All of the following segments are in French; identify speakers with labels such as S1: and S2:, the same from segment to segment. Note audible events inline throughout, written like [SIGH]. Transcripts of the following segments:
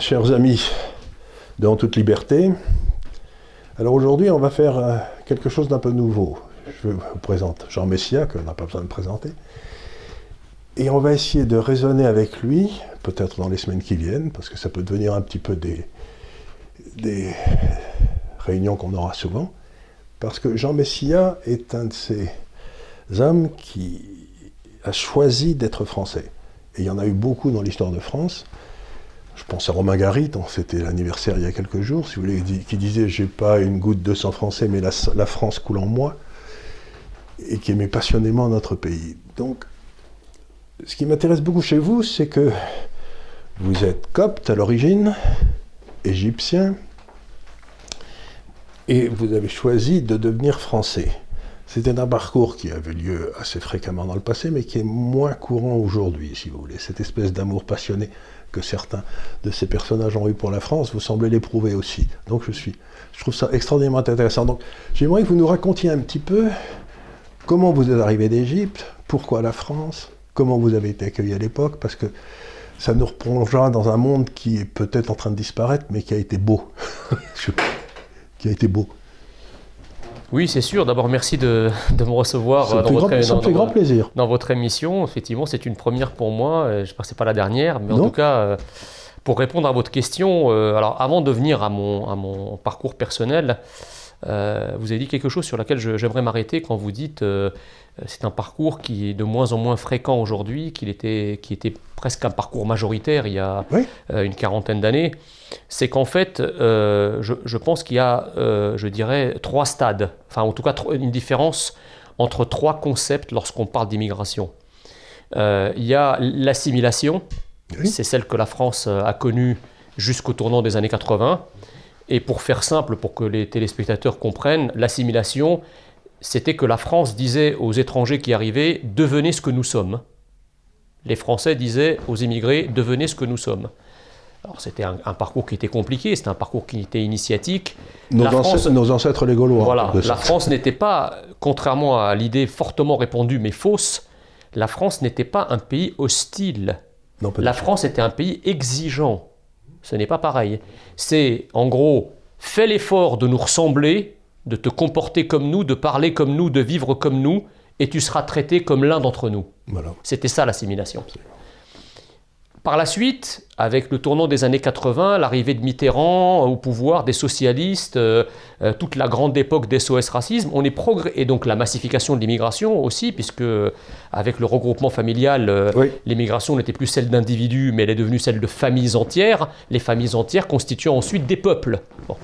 S1: Chers amis, dans toute liberté, alors aujourd'hui, on va faire euh, quelque chose d'un peu nouveau. Je vous présente Jean Messia, qu'on n'a pas besoin de présenter. Et on va essayer de raisonner avec lui, peut-être dans les semaines qui viennent, parce que ça peut devenir un petit peu des, des réunions qu'on aura souvent. Parce que Jean Messia est un de ces hommes qui a choisi d'être français. Et il y en a eu beaucoup dans l'histoire de France. Je pense à Romain Gary, c'était l'anniversaire il y a quelques jours, qui disait J'ai pas une goutte de sang français, mais la, la, France coule en moi, et qui aimait passionnément notre pays. Donc, ce qui m'intéresse beaucoup chez vous, c'est que vous êtes copte à l'origine, égyptien, et vous avez choisi de devenir français. C'était un parcours qui avait lieu assez fréquemment dans le passé, mais qui est moins courant aujourd'hui, si vous voulez. Cette espèce d'amour passionné que certains de ces personnages ont eu pour la France, vous semblez l'éprouver aussi. Donc je suis, je trouve ça extraordinairement intéressant. Donc j'aimerais que vous nous racontiez un petit peu comment vous êtes arrivé d'Égypte, pourquoi la France, comment vous avez été accueilli à l'époque, parce que ça nous replongera dans un monde qui est peut-être en train de disparaître, mais qui a été beau. [LAUGHS] qui a été beau.
S2: Oui, c'est sûr. D'abord, merci de, de, me recevoir
S1: dans votre, grand, dans, grand plaisir.
S2: dans votre émission. Effectivement, c'est une première pour moi. Je ne sais pas pas la dernière, mais en tout cas, euh, pour répondre à votre question, euh, alors avant de venir à mon, à mon parcours personnel, euh, vous avez dit quelque chose sur laquelle j'aimerais m'arrêter quand vous dites euh, c'est un parcours qui est de moins en moins fréquent aujourd'hui, qu'il était, qui était presque un parcours majoritaire il y a
S1: oui.
S2: euh, une quarantaine d'années. C'est qu'en fait, euh, je, je, pense qu'il y a, euh, je dirais, trois stades, enfin en tout cas une différence entre trois concepts lorsqu'on parle d'immigration. il y a l'assimilation, oui. c'est celle que la France a connue jusqu'au tournant des années 80. Et pour faire simple, pour que les téléspectateurs comprennent, l'assimilation, c'était que la France disait aux étrangers qui arrivaient devenez ce que nous sommes. Les Français disaient aux immigrés devenez ce que nous sommes. Alors c'était un, un, parcours qui était compliqué, c'était un parcours qui était initiatique.
S1: Nos, la ancêtres, France, nos ancêtres les Gaulois.
S2: Voilà, la France n'était pas, contrairement à l'idée fortement répandue mais fausse, la France n'était pas un pays hostile.
S1: Non,
S2: la France était un pays exigeant. Ce n'est pas pareil. C'est en gros, fais l'effort de nous ressembler, de te comporter comme nous, de parler comme nous, de vivre comme nous, et tu seras traité comme l'un d'entre nous.
S1: Voilà.
S2: C'était ça l'assimilation. Par la suite, avec le tournant des années 80, l'arrivée de Mitterrand au pouvoir, des socialistes, euh, euh, toute la grande époque des SOS racisme, on est progr... et donc la massification de l'immigration aussi, puisque avec le regroupement familial, euh,
S1: oui.
S2: l'immigration n'était plus celle d'individus, mais elle est devenue celle de familles entières, les familles entières constituant ensuite des peuples. Bon.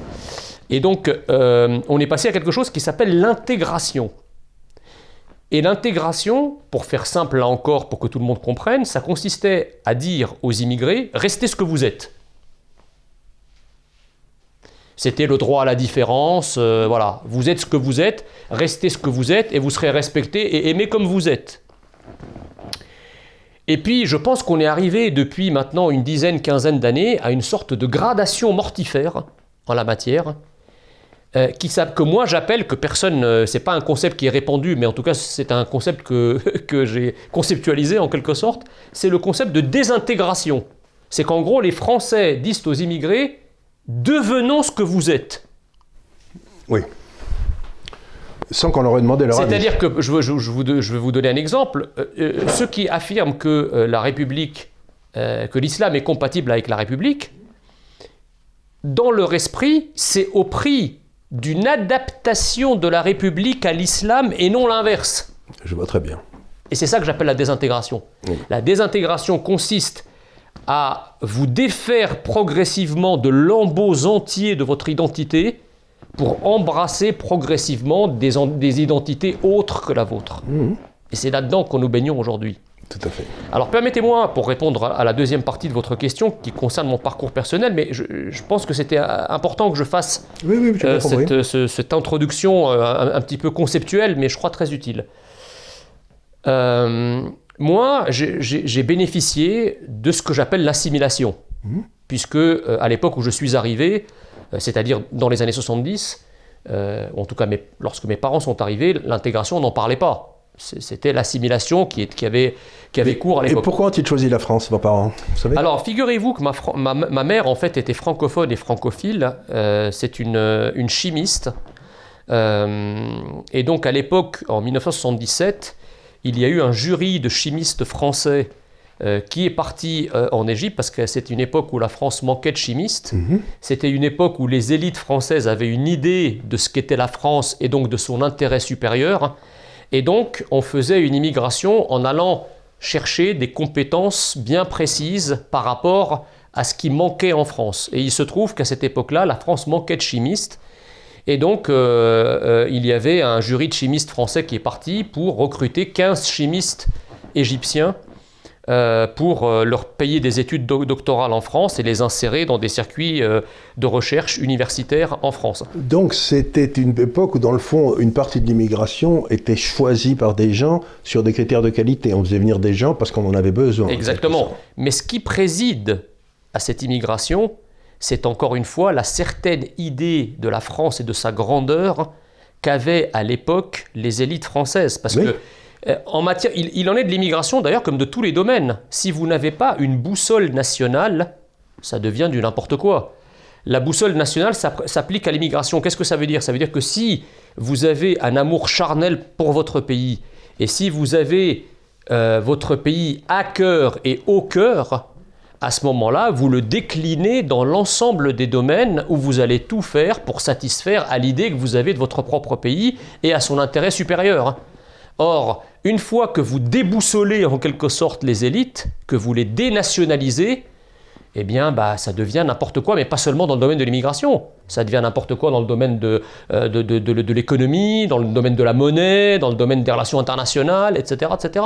S2: Et donc, euh, on est passé à quelque chose qui s'appelle l'intégration. Et l'intégration, pour faire simple là encore, pour que tout le monde comprenne, ça consistait à dire aux immigrés, restez ce que vous êtes. C'était le droit à la différence, euh, voilà, vous êtes ce que vous êtes, restez ce que vous êtes et vous serez respecté et aimé comme vous êtes. Et puis, je pense qu'on est arrivé depuis maintenant une dizaine, quinzaine d'années à une sorte de gradation mortifère en la matière, euh, qui, que moi j'appelle, que personne, euh, c'est pas un concept qui est répandu, mais en tout cas c'est un concept que, [LAUGHS] que j'ai conceptualisé en quelque sorte, c'est le concept de désintégration. C'est qu'en gros les Français disent aux immigrés, devenons ce que vous êtes.
S1: Oui. Sans qu'on leur ait demandé leur
S2: C'est-à-dire que, je, je, je, vous, je, vais vous donner un exemple, euh, ceux qui affirment que euh, la République, euh, que l'islam est compatible avec la République, dans leur esprit, c'est au prix d'une adaptation de la République à l'islam et non l'inverse.
S1: Je vois très bien.
S2: Et c'est ça que j'appelle la désintégration.
S1: Oui.
S2: La désintégration consiste à vous défaire progressivement de lambeaux entiers de votre identité pour embrasser progressivement des, des identités autres que la vôtre.
S1: Mmh.
S2: Et c'est là-dedans qu'on nous baignons aujourd'hui.
S1: Tout à fait.
S2: Alors permettez-moi, pour répondre à la deuxième partie de votre question qui concerne mon parcours personnel, mais je, je pense que c'était important que je fasse
S1: oui, oui,
S2: euh, cette, ce, cette, introduction euh, un, un, petit peu conceptuelle, mais je crois très utile. Euh, moi, j'ai bénéficié de ce que j'appelle l'assimilation,
S1: mmh.
S2: puisque euh, à l'époque où je suis arrivé, euh, c'est-à-dire dans les années 70, euh, en tout cas mes, lorsque mes parents sont arrivés, l'intégration, on n'en parlait pas. C'était l'assimilation qui, qui, avait, qui avait cours à l'époque.
S1: Et pourquoi ont-ils choisi la France, vos parents
S2: Alors, figurez-vous que ma, ma, mère, en fait, était francophone et francophile. Euh, c'est une, une, chimiste. Euh, et donc, à l'époque, en 1977, il y a eu un jury de chimistes français euh, qui est parti euh, en Égypte parce que c'était une époque où la France manquait de chimistes. Mhm. C'était une époque où les élites françaises avaient une idée de ce qu'était la France et donc de son intérêt supérieur. Et donc, on faisait une immigration en allant chercher des compétences bien précises par rapport à ce qui manquait en France. Et il se trouve qu'à cette époque-là, la France manquait de chimistes. Et donc, euh, il y avait un jury de chimistes français qui est parti pour recruter 15 chimistes égyptiens euh, pour euh, leur payer des études doctorales en France et les insérer dans des circuits euh, de recherche universitaire en France.
S1: Donc c'était une époque où dans le fond une partie de l'immigration était choisie par des gens sur des critères de qualité. On faisait venir des gens parce qu'on en avait besoin.
S2: Exactement. Mais ce qui préside à cette immigration, c'est encore une fois la certaine idée de la France et de sa grandeur qu'avaient à l'époque les élites françaises. Parce que en matière, il, en est de l'immigration d'ailleurs comme de tous les domaines. Si vous n'avez pas une boussole nationale, ça devient du n'importe quoi. La boussole nationale s'applique à l'immigration. Qu'est-ce que ça veut dire? Ça veut dire que si vous avez un amour charnel pour votre pays, et si vous avez euh, votre pays à cœur et au cœur, à ce moment-là, vous le déclinez dans l'ensemble des domaines où vous allez tout faire pour satisfaire à l'idée que vous avez de votre propre pays et à son intérêt supérieur. Or, une fois que vous déboussolez en quelque sorte les élites, que vous les dénationalisez, eh bien, bah, ça devient n'importe quoi, mais pas seulement dans le domaine de l'immigration. Ça devient n'importe quoi dans le domaine de, euh, l'économie, dans le domaine de la monnaie, dans le domaine des relations internationales, etc., etc.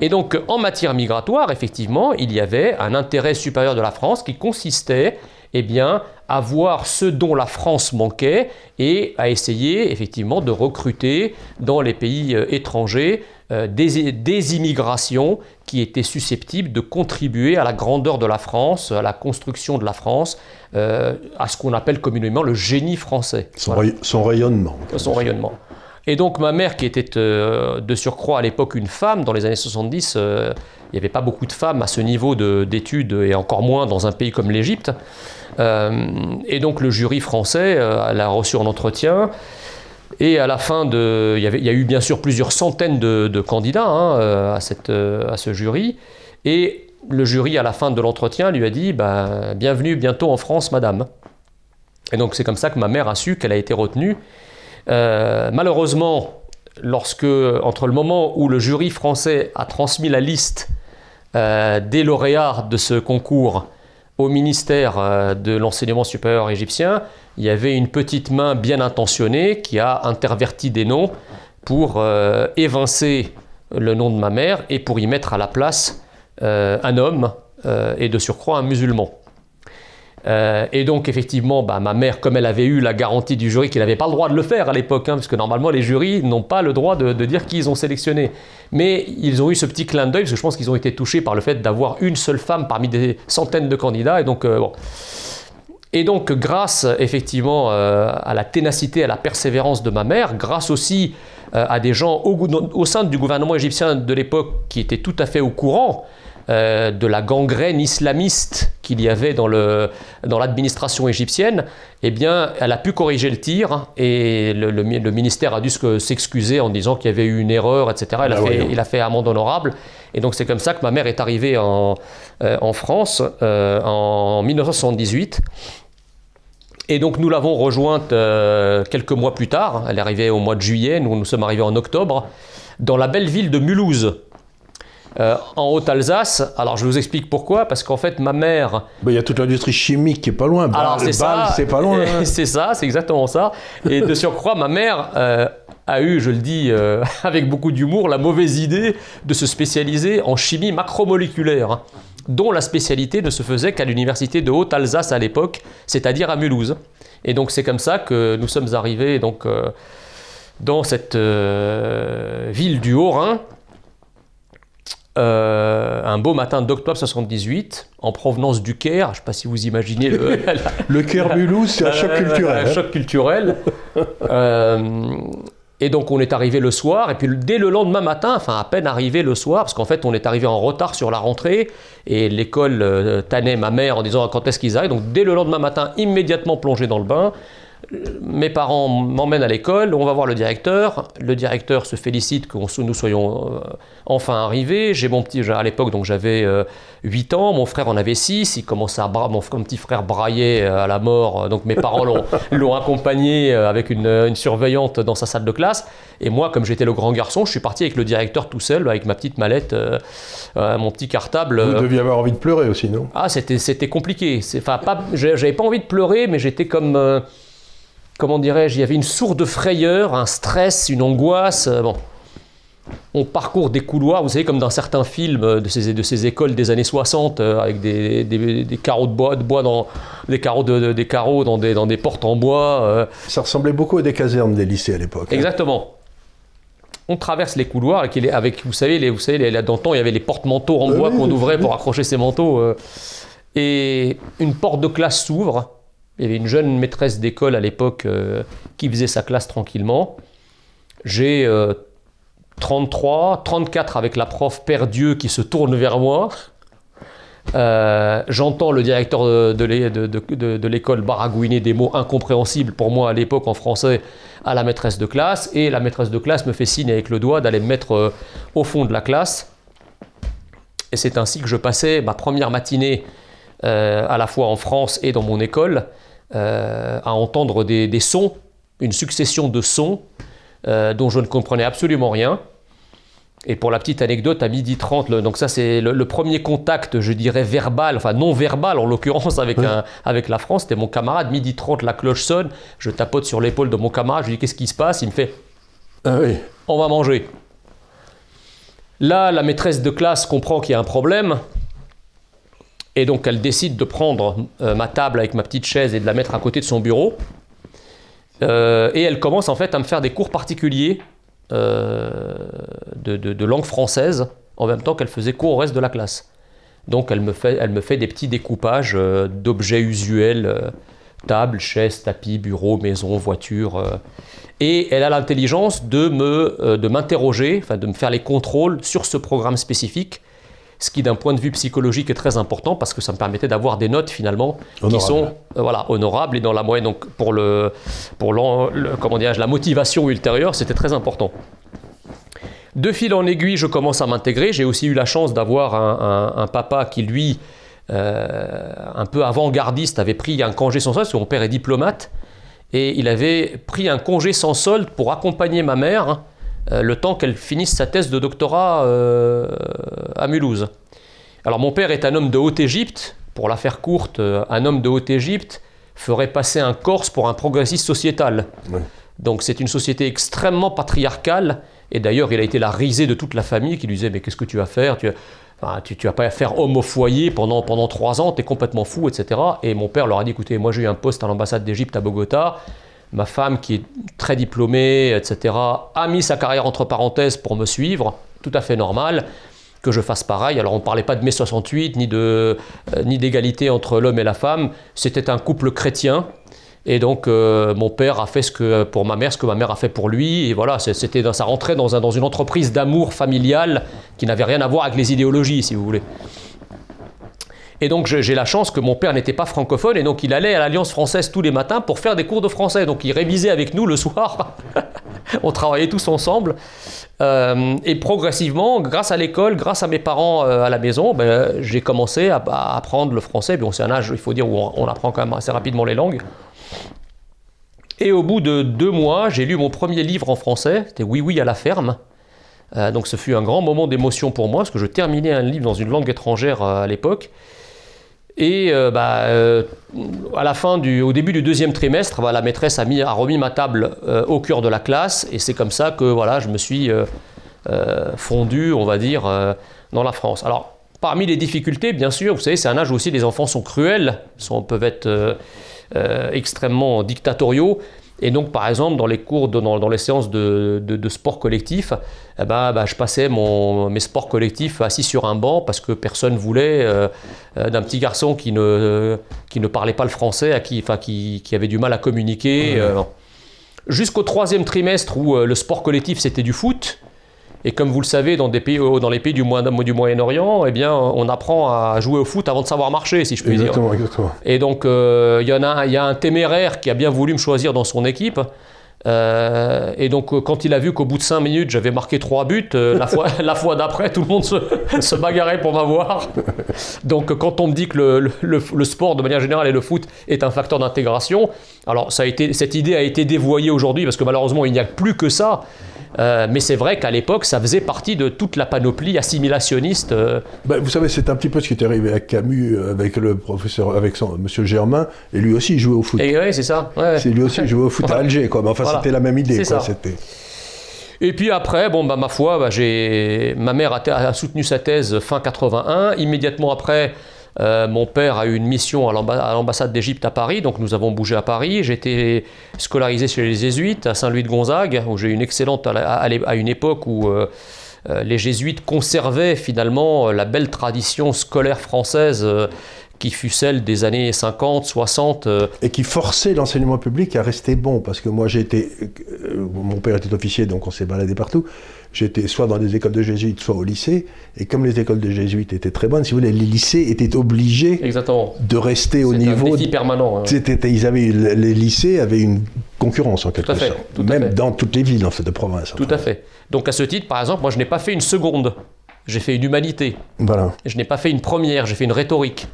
S2: Et donc, en matière migratoire, effectivement, il y avait un intérêt supérieur de la France qui consistait eh bien, à voir ce dont la France manquait et à essayer effectivement de recruter dans les pays euh, étrangers euh, des, immigrations qui étaient susceptibles de contribuer à la grandeur de la France, à la construction de la France, euh, à ce qu'on appelle communément le génie français.
S1: Son, rayonnement.
S2: Son rayonnement. Et donc ma mère, qui était de surcroît à l'époque une femme, dans les années 70, il n'y avait pas beaucoup de femmes à ce niveau d'études, et encore moins dans un pays comme l'Égypte. Euh, et donc le jury français euh, l'a reçu en entretien. Et à la fin de. Il y, a eu bien sûr plusieurs centaines de, candidats hein, euh, à, cette, à ce jury. Et le jury, à la fin de l'entretien, lui a dit bah, Bienvenue bientôt en France, madame. Et donc c'est comme ça que ma mère a su qu'elle a été retenue. malheureusement, lorsque, entre le moment où le jury français a transmis la liste des lauréats de ce concours au ministère euh, de l'enseignement supérieur égyptien, il y avait une petite main bien intentionnée qui a interverti des noms pour euh, évincer le nom de ma mère et pour y mettre à la place euh, un homme et de surcroît un musulman. Euh, et donc, effectivement, bah, ma mère, comme elle avait eu la garantie du jury qu'elle n'avait pas le droit de le faire à l'époque, hein, parce que normalement, les jurys n'ont pas le droit de, dire qui ils ont sélectionné. Mais ils ont eu ce petit clin d'œil, parce que je pense qu'ils ont été touchés par le fait d'avoir une seule femme parmi des centaines de candidats. Et donc, euh. Et donc, grâce effectivement euh, à la ténacité, à la persévérance de ma mère, grâce aussi à des gens au, sein du gouvernement égyptien de l'époque qui étaient tout à fait au courant de la gangrène islamiste qu'il y avait dans, le, dans l'administration égyptienne, eh bien, elle a pu corriger le tir et le, le, ministère a dû s'excuser en disant qu'il y avait eu une erreur, etc. Il, a, ah fait, il a fait amende honorable. Et donc c'est comme ça que ma mère est arrivée en, euh, en France euh, en 1978. Et donc nous l'avons rejointe quelques mois plus tard. Elle est arrivée au mois de juillet, nous nous sommes arrivés en octobre, dans la belle ville de Mulhouse. Euh, en Haute-Alsace. Alors je vous explique pourquoi, parce qu'en fait ma mère...
S1: Il y a toute l'industrie chimique qui est pas loin.
S2: Alors c'est ça,
S1: c'est pas loin.
S2: Hein. [LAUGHS] c'est ça, c'est exactement ça. Et de surcroît, ma mère euh, a eu, je le dis euh, [LAUGHS] avec beaucoup d'humour, la mauvaise idée de se spécialiser en chimie macromoléculaire, hein, dont la spécialité ne se faisait qu'à l'université de Haute-Alsace à l'époque, c'est-à-dire à Mulhouse. Et donc c'est comme ça que nous sommes arrivés donc, dans cette ville du Haut-Rhin, euh, un beau matin d'octobre 78, en provenance du Caire. Je ne sais pas si vous imaginez le. [LAUGHS]
S1: le Caire Mulhouse, c'est un choc culturel.
S2: Un choc culturel. Euh, Et donc on est arrivé le soir, et puis dès le lendemain matin, enfin à peine arrivé le soir, parce qu'en fait on est arrivé en retard sur la rentrée, et l'école euh, tannait ma mère en disant quand est-ce qu'ils arrivent? Donc dès le lendemain matin, immédiatement plongé dans le bain, mes parents m'emmènent à l'école, on va voir le directeur. Le directeur se félicite que nous soyons euh, enfin arrivés. J'ai mon petit, à l'époque, donc j'avais 8 euh, ans, mon frère en avait 6. Il commençait à mon, petit frère brailler euh, à la mort. Donc mes parents l'ont [LAUGHS] accompagné avec une, surveillante dans sa salle de classe. Et moi, comme j'étais le grand garçon, je suis parti avec le directeur tout seul, avec ma petite mallette, mon petit cartable.
S1: Vous deviez avoir envie de pleurer aussi, non?
S2: Ah, c'était compliqué. Enfin, j'avais pas envie de pleurer, mais j'étais comme comment dirais-je, il y avait une sourde de frayeur, un stress, une angoisse. Euh, bon. On parcourt des couloirs, vous savez, comme dans certains films euh, de ces, de ces écoles des années 60, euh, avec des, des, carreaux de bois, de bois dans, des carreaux, de, des carreaux dans, des, dans des portes en bois.
S1: Ça ressemblait beaucoup à des casernes des lycées à l'époque.
S2: Hein. Exactement. On traverse les couloirs avec, avec vous savez, les, vous savez, là, temps, il y avait les porte-manteaux en bois qu'on ouvrait pour accrocher ses manteaux. et une porte de classe s'ouvre il y avait une jeune maîtresse d'école à l'époque euh, qui faisait sa classe tranquillement. J'ai 33, euh, 34 avec la prof Père Dieu qui se tourne vers moi. Euh, j'entends le directeur de, l'école baragouiner des mots incompréhensibles pour moi à l'époque en français à la maîtresse de classe. Et la maîtresse de classe me fait signe avec le doigt d'aller me mettre au fond de la classe. Et c'est ainsi que je passais ma première matinée à la fois en France et dans mon école euh, à entendre des, sons, une succession de sons euh, dont je ne comprenais absolument rien. Et pour la petite anecdote, à midi 30, donc ça c'est le, premier contact, je dirais, verbal, enfin non verbal en l'occurrence avec, avec la France, c'était mon camarade, midi 30, la cloche sonne, je tapote sur l'épaule de mon camarade, je lui dis qu'est-ce qui se passe, il me fait ah oui. On va manger. Là, la maîtresse de classe comprend qu'il y a un problème, et donc elle décide de prendre euh, ma table avec ma petite chaise et de la mettre à côté de son bureau. Euh, et elle commence en fait à me faire des cours particuliers euh, de, langue française en même temps qu'elle faisait cours au reste de la classe. Donc elle me fait, elle me fait des petits découpages d'objets usuels, table, chaise, tapis, bureau, maison, voiture. et elle a l'intelligence de de m'interroger, enfin de me faire les contrôles sur ce programme spécifique ce qui d'un point de vue psychologique est très important parce que ça me permettait d'avoir des notes finalement qui sont euh, voilà, honorables et dans la moyenne. Donc pour, le, pour comment la motivation ultérieure, c'était très important. De fil en aiguille, je commence à m'intégrer. J'ai aussi eu la chance d'avoir un, papa qui, lui, euh, un peu avant-gardiste, avait pris un congé sans solde, parce que mon père est diplomate, et il avait pris un congé sans solde pour accompagner ma mère hein, le temps qu'elle finisse sa thèse de doctorat euh, à Mulhouse. Alors mon père est un homme de Haute-Égypte, pour la faire courte, euh, un homme de Haute-Égypte ferait passer un Corse pour un progressiste sociétal. Donc c'est une société extrêmement patriarcale, et d'ailleurs il a été la risée de toute la famille qui lui disait mais qu'est-ce que tu vas faire? Tu, tu, vas pas faire homme au foyer pendant, pendant trois ans, tu es complètement fou, etc. Et mon père leur a dit écoutez, moi j'ai eu un poste à l'ambassade d'Égypte à Bogota, Ma femme, qui est très diplômée, etc., a mis sa carrière entre parenthèses pour me suivre, tout à fait normal que je fasse pareil. Alors on ne parlait pas de mai 68, ni, de, euh, ni d'égalité entre l'homme et la femme. C'était un couple chrétien. Et donc euh, mon père a fait ce que pour ma mère, ce que ma mère a fait pour lui. Et voilà, c'était ça rentrait dans, un, dans une entreprise d'amour familial qui n'avait rien à voir avec les idéologies, si vous voulez. Et donc j'ai la chance que mon père n'était pas francophone et donc il allait à l'Alliance française tous les matins pour faire des cours de français. Donc il révisait avec nous le soir. [LAUGHS] On travaillait tous ensemble. Euh, et progressivement, grâce à l'école, grâce à mes parents euh, à la maison, ben, j'ai commencé à, apprendre le français. Bon, c'est un âge, il faut dire, où on, apprend quand même assez rapidement les langues. Et au bout de deux mois, j'ai lu mon premier livre en français. C'était Oui, oui à la ferme. Euh, donc ce fut un grand moment d'émotion pour moi, parce que je terminais un livre dans une langue étrangère à l'époque. Et euh, bah, euh, à la fin du, au début du deuxième trimestre, bah, la maîtresse a, mis, a remis ma table euh, au cœur de la classe, et c'est comme ça que voilà, je me suis fondu, on va dire, dans la France. Alors, parmi les difficultés, bien sûr, vous savez, c'est un âge où aussi les enfants sont cruels, peuvent être extrêmement dictatoriaux, et donc, par exemple, dans les cours, dans, les séances de, sport collectif, eh ben, bah, je passais mes sports collectifs assis sur un banc parce que personne voulait euh, euh, d'un petit garçon qui ne, qui ne parlait pas le français, à qui, qui, qui avait du mal à communiquer. Euh, jusqu'au troisième trimestre où le sport collectif c'était du foot. Et comme vous le savez, dans, des pays, euh, dans les pays du, Moyen- du Moyen-Orient, eh bien, on apprend à jouer au foot avant de savoir marcher, si je puis dire.
S1: Exactement, exactement.
S2: Et donc, euh, il y en a, y a un téméraire qui a bien voulu me choisir dans son équipe. Euh, et donc, euh, quand il a vu qu'au bout de 5 minutes, j'avais marqué 3 buts, euh, la fois, [LAUGHS] la fois d'après, tout le monde se, [LAUGHS] se bagarrait pour m'avoir. Donc, quand on me dit que le, le- le- le sport, de manière générale, et le foot est un facteur d'intégration, alors ça a été, cette idée a été dévoyée aujourd'hui parce que malheureusement, il n'y a plus que ça. Euh, mais c'est vrai qu'à l'époque, ça faisait partie de toute la panoplie assimilationniste. euh,
S1: Ben, vous savez, c'est un petit peu ce qui est arrivé à Camus euh, avec le professeur, avec son Monsieur Germain, et lui aussi jouait au foot.
S2: et ouais, c'est ça. ouais.
S1: C'est lui aussi jouait au foot à [LAUGHS] Alger, quoi. Mais enfin,
S2: Voilà.
S1: c'était la même idée, quoi. C'était.
S2: Et puis après, bon, bah, ma foi, bah, j'ai... ma mère a, a soutenu sa thèse fin 81. Immédiatement après, euh, mon père a eu une mission à l'amba- à l'ambassade d'Égypte à Paris, donc nous avons bougé à Paris. J'ai été scolarisé chez les Jésuites à Saint-Louis de Gonzague, où j'ai eu une excellente à, une époque où euh, euh, les Jésuites conservaient finalement la belle tradition scolaire française qui fut celle des années 50, 60. euh,
S1: et qui forçait l'enseignement public à rester bon. Parce que moi, j'ai été. euh, mon père était officier, donc on s'est baladé partout. J'étais soit dans des écoles de jésuites, soit au lycée. Et comme les écoles de jésuites étaient très bonnes, si vous voulez, les lycées étaient obligés
S2: exactement.
S1: de rester au niveau.
S2: défi permanent. hein.
S1: C'était- ils avaient, les lycées avaient une concurrence en quelque sorte. Même dans toutes les villes en fait, de province.
S2: Tout à fait. Donc à ce titre, par exemple, moi je n'ai pas fait une seconde. J'ai fait une humanité.
S1: Voilà.
S2: Je n'ai pas fait une première, j'ai fait une rhétorique.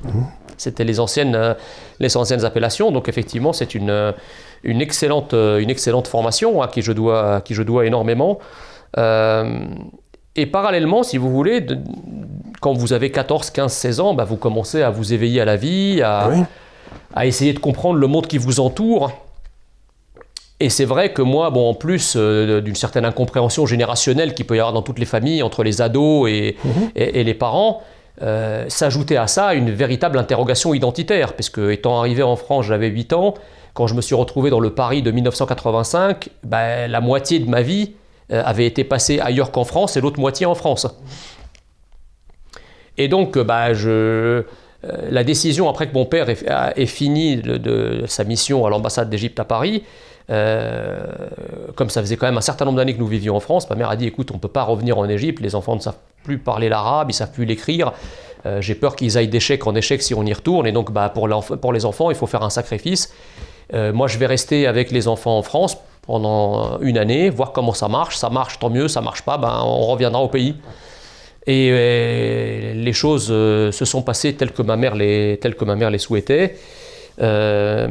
S2: C'était les anciennes, euh, les anciennes appellations. Donc effectivement, c'est une, euh, une, excellente, euh, une excellente formation à qui je dois, à qui je dois énormément. Euh, et parallèlement, si vous voulez, de- quand vous avez 14, 15, 16 ans, bah, vous commencez à vous éveiller à la vie, à,
S1: Oui.
S2: à essayer de comprendre le monde qui vous entoure. Et c'est vrai que moi, bon, en plus euh, d'une certaine incompréhension générationnelle qu'il peut y avoir dans toutes les familles, entre les ados et, et- et les parents, euh, s'ajoutait à ça une véritable interrogation identitaire. Parce que, étant arrivé en France, j'avais 8 ans, quand je me suis retrouvé dans le Paris de 1985, ben, la moitié de ma vie euh, avait été passée ailleurs qu'en France et l'autre moitié en France. Et donc, je, euh, la décision, après que mon père ait, fini de, de sa mission à l'ambassade d'Égypte à Paris, comme ça faisait quand même un certain nombre d'années que nous vivions en France, ma mère a dit écoute, on ne peut pas revenir en Égypte, les enfants ne savent plus parler l'arabe, ils ne savent plus l'écrire. Euh, J'ai peur qu'ils aillent d'échec en échec si on y retourne, et donc bah, pour, les enfants, il faut faire un sacrifice. Euh, moi, je vais rester avec les enfants en France pendant une année, voir comment ça marche. Ça marche, tant mieux. Ça marche pas, ben, on reviendra au pays. Et euh, les choses euh, se sont passées que ma mère les, telles que ma mère les souhaitait. Euh,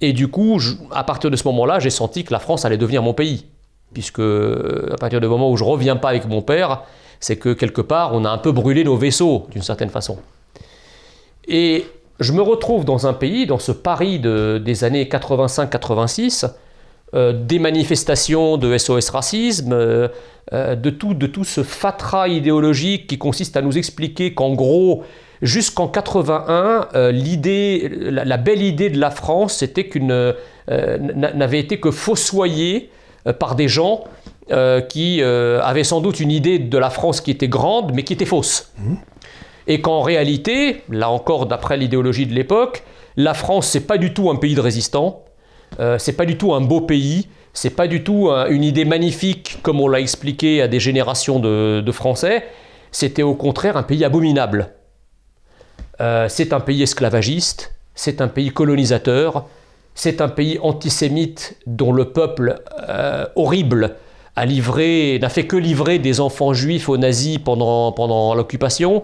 S2: et du coup, à partir de ce moment-là, j'ai senti que la France allait devenir mon pays. Puisque à partir du moment où je reviens pas avec mon père, c'est que quelque part, on a un peu brûlé nos vaisseaux, d'une certaine façon. Et je me retrouve dans un pays, dans ce Paris de- des années 85-86, euh, des manifestations de SOS racisme, euh, de, tout, de tout ce fatras idéologique qui consiste à nous expliquer qu'en gros, jusqu'en 81, euh, l'idée, la, la belle idée de la France, c'était qu'une euh, n'a- n'avait été que fossoyée euh, par des gens qui avaient sans doute une idée de la France qui était grande, mais qui était fausse. Et qu'en réalité, là encore d'après l'idéologie de l'époque, la France c'est pas du tout un pays de résistants, c'est pas du tout un beau pays, c'est pas du tout un- une idée magnifique comme on l'a expliqué à des générations de, de Français, c'était au contraire un pays abominable. Euh, c'est un pays esclavagiste, c'est un pays colonisateur, c'est un pays antisémite dont le peuple euh, horrible a livré, n'a fait que livrer des enfants juifs aux nazis pendant, l'occupation,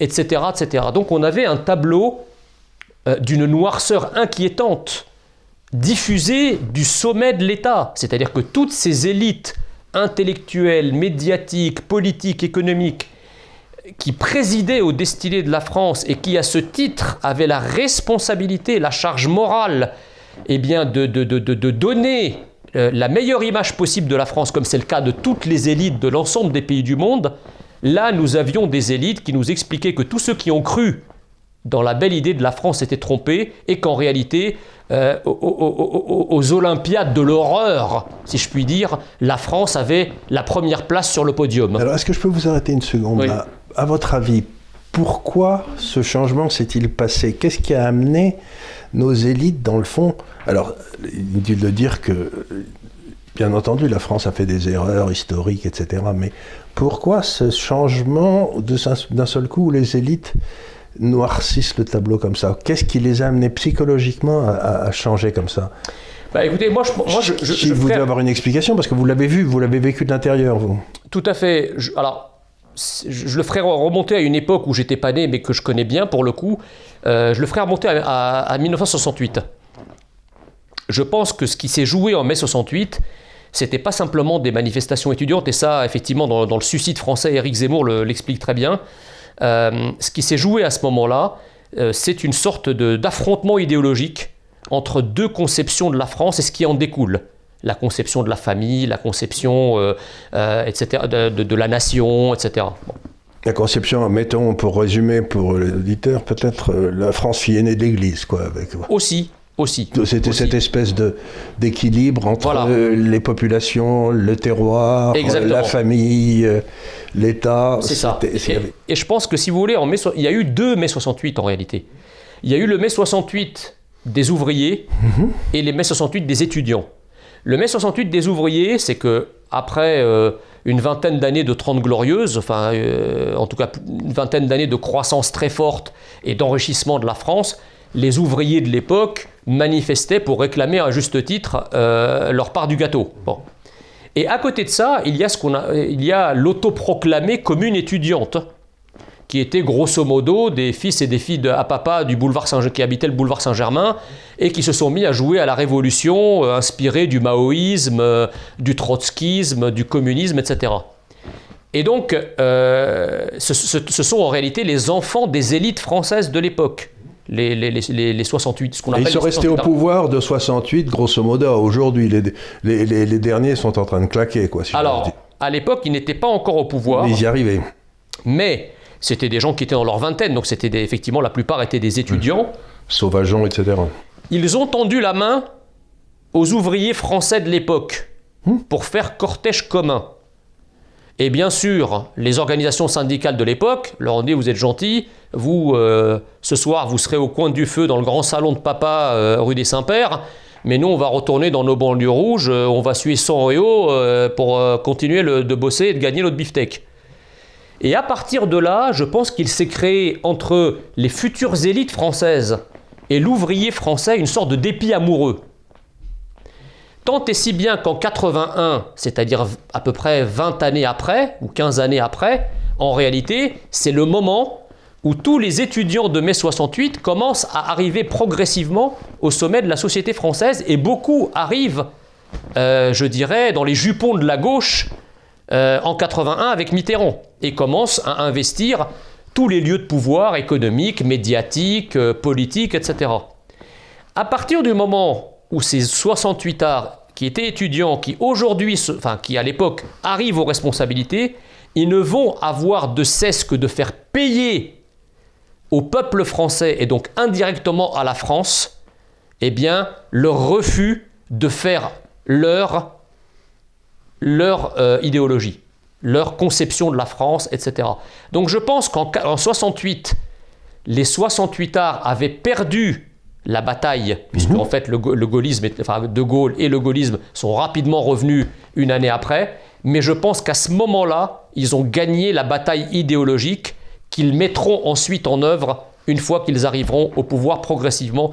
S2: etc., etc. Donc on avait un tableau euh, d'une noirceur inquiétante diffusé du sommet de l'État. C'est-à-dire que toutes ces élites intellectuelles, médiatiques, politiques, économiques, qui présidaient aux destinées de la France et qui, à ce titre, avaient la responsabilité, la charge morale, eh bien, de, de- de- de- donner euh, la meilleure image possible de la France, comme c'est le cas de toutes les élites de l'ensemble des pays du monde, là, nous avions des élites qui nous expliquaient que tous ceux qui ont cru dans la belle idée de la France étaient trompés et qu'en réalité, euh, aux, aux- aux- aux Olympiades de l'horreur, si je puis dire, la France avait la première place sur le podium.
S1: Alors, est-ce que je peux vous arrêter une seconde
S2: Oui.
S1: là? À votre avis, pourquoi ce changement s'est-il passé? Qu'est-ce qui a amené nos élites, dans le fond? Alors, inutile de dire que, bien entendu, la France a fait des erreurs historiques, etc. Mais pourquoi ce changement d'un seul coup où les élites noircissent le tableau comme ça? Qu'est-ce qui les a amenés psychologiquement à, changer comme ça?
S2: Bah écoutez, moi, je, moi, je,
S1: je, vous devez avoir une explication parce que vous l'avez vu, vous l'avez vécu de l'intérieur, vous.
S2: Tout à fait. alors, je le ferai remonter à une époque où j'étais pas né, mais que je connais bien pour le coup. Euh, je le ferai remonter à, 1968. Je pense que ce qui s'est joué en mai 68, c'était pas simplement des manifestations étudiantes, et ça, effectivement, dans, le suicide français, Éric Zemmour l'explique très bien. Euh, ce qui s'est joué à ce moment-là, euh, c'est une sorte d'affrontement idéologique entre deux conceptions de la France et ce qui en découle la conception de la famille, la conception euh, euh, etc., de, la nation, etc.
S1: La conception, mettons pour résumer pour l'auditeur, peut-être euh, la France fille aînée de l'Église, quoi. Avec...
S2: Aussi, aussi.
S1: C'était cette espèce de d'équilibre entre les populations, le terroir, la famille, l'État.
S2: C'est ça. Et, je pense que si vous voulez, en mai, il y a eu deux mai 68 en réalité. Il y a eu le mai 68 des ouvriers mhm. et les mai 68 des étudiants. Le mai 68 des ouvriers, c'est que après euh, une vingtaine d'années de Trente Glorieuses, enfin euh, en tout cas une vingtaine d'années de croissance très forte et d'enrichissement de la France, les ouvriers de l'époque manifestaient pour réclamer à juste titre euh, leur part du gâteau. Et à côté de ça, il y a, ce il y a l'autoproclamée commune étudiante qui étaient grosso modo des fils et des filles de, à papa du boulevard Saint qui habitaient le boulevard Saint-Germain et qui se sont mis à jouer à la révolution euh, inspirée du maoïsme, euh, du trotskisme, du communisme, etc. Et donc, euh, ce, sont en réalité les enfants des élites françaises de l'époque. Les, les, les, les, 68, ce qu'on appelle.
S1: Ils sont restés au pouvoir de 68, grosso modo. Aujourd'hui, les, derniers sont en train de claquer, quoi.
S2: Alors, à l'époque, ils n'étaient pas encore au pouvoir.
S1: Mais ils y arrivaient.
S2: Mais c'était des gens qui étaient dans leur vingtaine, donc c'était effectivement la plupart étaient des étudiants. Mmh.
S1: Sauvageons, etc.
S2: Ils ont tendu la main aux ouvriers français de l'époque mmh. pour faire cortège commun. Et bien sûr, les organisations syndicales de l'époque leur ont dit vous êtes gentils, vous, euh, ce soir, vous serez au coin du feu dans le grand salon de papa euh, rue des Saints-Pères, mais nous, on va retourner dans nos banlieues rouges, euh, on va suer 100 et pour continuer de bosser et de gagner notre beefsteak. Et à partir de là, je pense qu'il s'est créé entre les futures élites françaises et l'ouvrier français une sorte de dépit amoureux. Tant et si bien qu'en 81, c'est-à-dire à peu près 20 années après, ou 15 années après, en réalité, c'est le moment où tous les étudiants de mai 68 commencent à arriver progressivement au sommet de la société française et beaucoup arrivent, euh, je dirais, dans les jupons de la gauche euh, en 81 avec Mitterrand et commence à investir tous les lieux de pouvoir économique, médiatique, euh, politique, etc. À partir du moment où ces 68 arts qui étaient étudiants, qui aujourd'hui, enfin qui à l'époque arrivent aux responsabilités, ils ne vont avoir de cesse que de faire payer au peuple français et donc indirectement à la France, eh bien, leur refus de faire leur leur euh, idéologie, leur conception de la France, etc. Donc je pense qu'en 68, les 68 arts avaient perdu la bataille, puisque mhm. en fait le, gaullisme, enfin, De Gaulle et le gaullisme sont rapidement revenus une année après, mais je pense qu'à ce moment-là, ils ont gagné la bataille idéologique qu'ils mettront ensuite en œuvre une fois qu'ils arriveront au pouvoir progressivement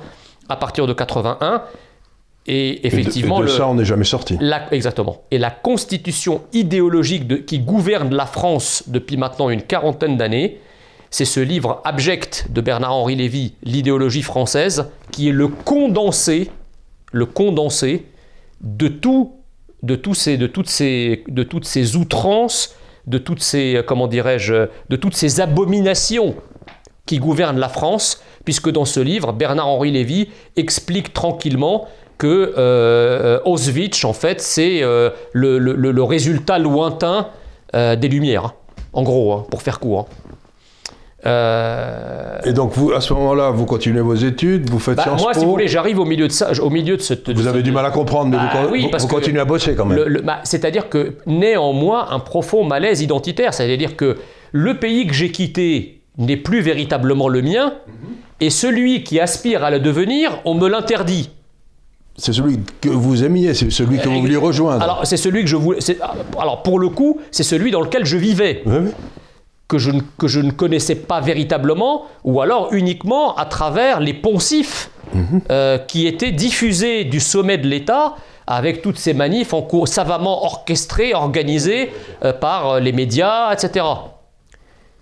S2: à partir de 81. Et effectivement,
S1: de, ça, on n'est jamais sorti.
S2: exactement. Et la constitution idéologique qui gouverne la France depuis maintenant une quarantaine d'années, c'est ce livre abject de Bernard-Henri Lévy, L'idéologie française, qui est le condensé, le condensé de tout, de tous ces, de toutes ces, de toutes ces outrances, de toutes ces, comment dirais-je, de toutes ces abominations qui gouvernent la France, puisque dans ce livre, Bernard-Henri Lévy explique tranquillement que euh, Auschwitz, en fait, c'est euh, le, résultat lointain euh, des Lumières, hein. en gros, hein, pour faire court.
S1: Hein. Et donc, vous, à ce moment-là, vous continuez vos études, vous faites bah, Sciences
S2: Moi, si vous voulez, j'arrive au milieu de ça, au milieu de cette.
S1: Vous avez du mal à comprendre, mais vous, bah continuez à bosser quand même.
S2: Bah, c'est-à-dire que naît en moi un profond malaise identitaire, c'est-à-dire que le pays que j'ai quitté n'est plus véritablement le mien, et celui qui aspire à le devenir, on me l'interdit.
S1: C'est celui que vous aimiez, c'est celui que vous vouliez rejoindre.
S2: Alors, c'est celui que je voulais. Alors, pour le coup, c'est celui dans lequel je vivais,
S1: Oui, oui.
S2: que je, ne- que je ne connaissais pas véritablement, ou alors uniquement à travers les poncifs euh, qui étaient diffusés du sommet de l'État avec toutes ces manifs en cours savamment orchestrées, organisées euh, par euh, les médias, etc.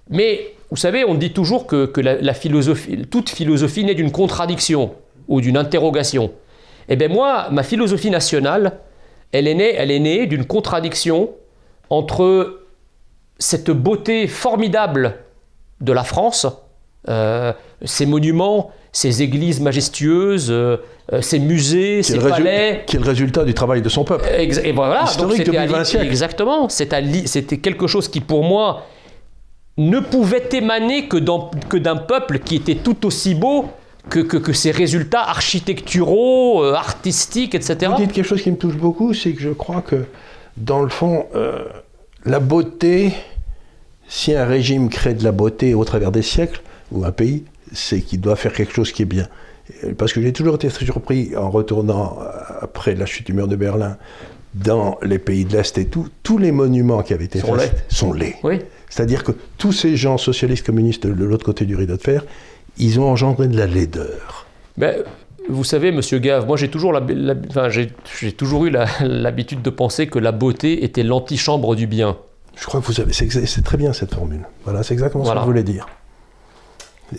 S2: Mais vous savez, on dit toujours que, que la, la philosophie, toute philosophie naît d'une contradiction ou d'une interrogation. Eh bien moi, ma philosophie nationale, elle est née, elle est née d'une contradiction entre cette beauté formidable de la France, euh, ces monuments, ces églises majestueuses, euh, euh, ces musées, ces palais,
S1: qui est le résultat du travail de son peuple.
S2: Exa- et voilà,
S1: Historique
S2: donc c'était
S1: depuis
S2: à
S1: 20
S2: li-
S1: siècles.
S2: Exactement, c'était quelque chose qui pour moi ne pouvait émaner que d'un peuple qui était tout aussi beau que, que, que ses résultats architecturaux, euh, artistiques, etc.
S1: Vous dites quelque chose qui me touche beaucoup, c'est que je crois que, dans le fond, euh, la beauté, si un régime crée de la beauté au travers des siècles, ou un pays, c'est qu'il doit faire quelque chose qui est bien. Parce que j'ai toujours été très surpris en retournant euh, après la chute du mur de Berlin dans les pays de l'Est et tout, tous les monuments qui avaient été
S2: Sont
S1: faits sont laids.
S2: Oui,
S1: C'est-à-dire que tous ces gens socialistes communistes de l'autre côté du rideau de fer, ils ont engendré de la laideur.
S2: Ben, vous savez, Monsieur Gave, moi j'ai toujours, la- la- enfin, j'ai, j'ai toujours eu [LAUGHS] l'habitude de penser que la beauté était l'antichambre du bien.
S1: Je crois que vous avez, c'est, très bien cette formule. Voilà, c'est exactement
S2: Voilà.
S1: ce que je voulais dire.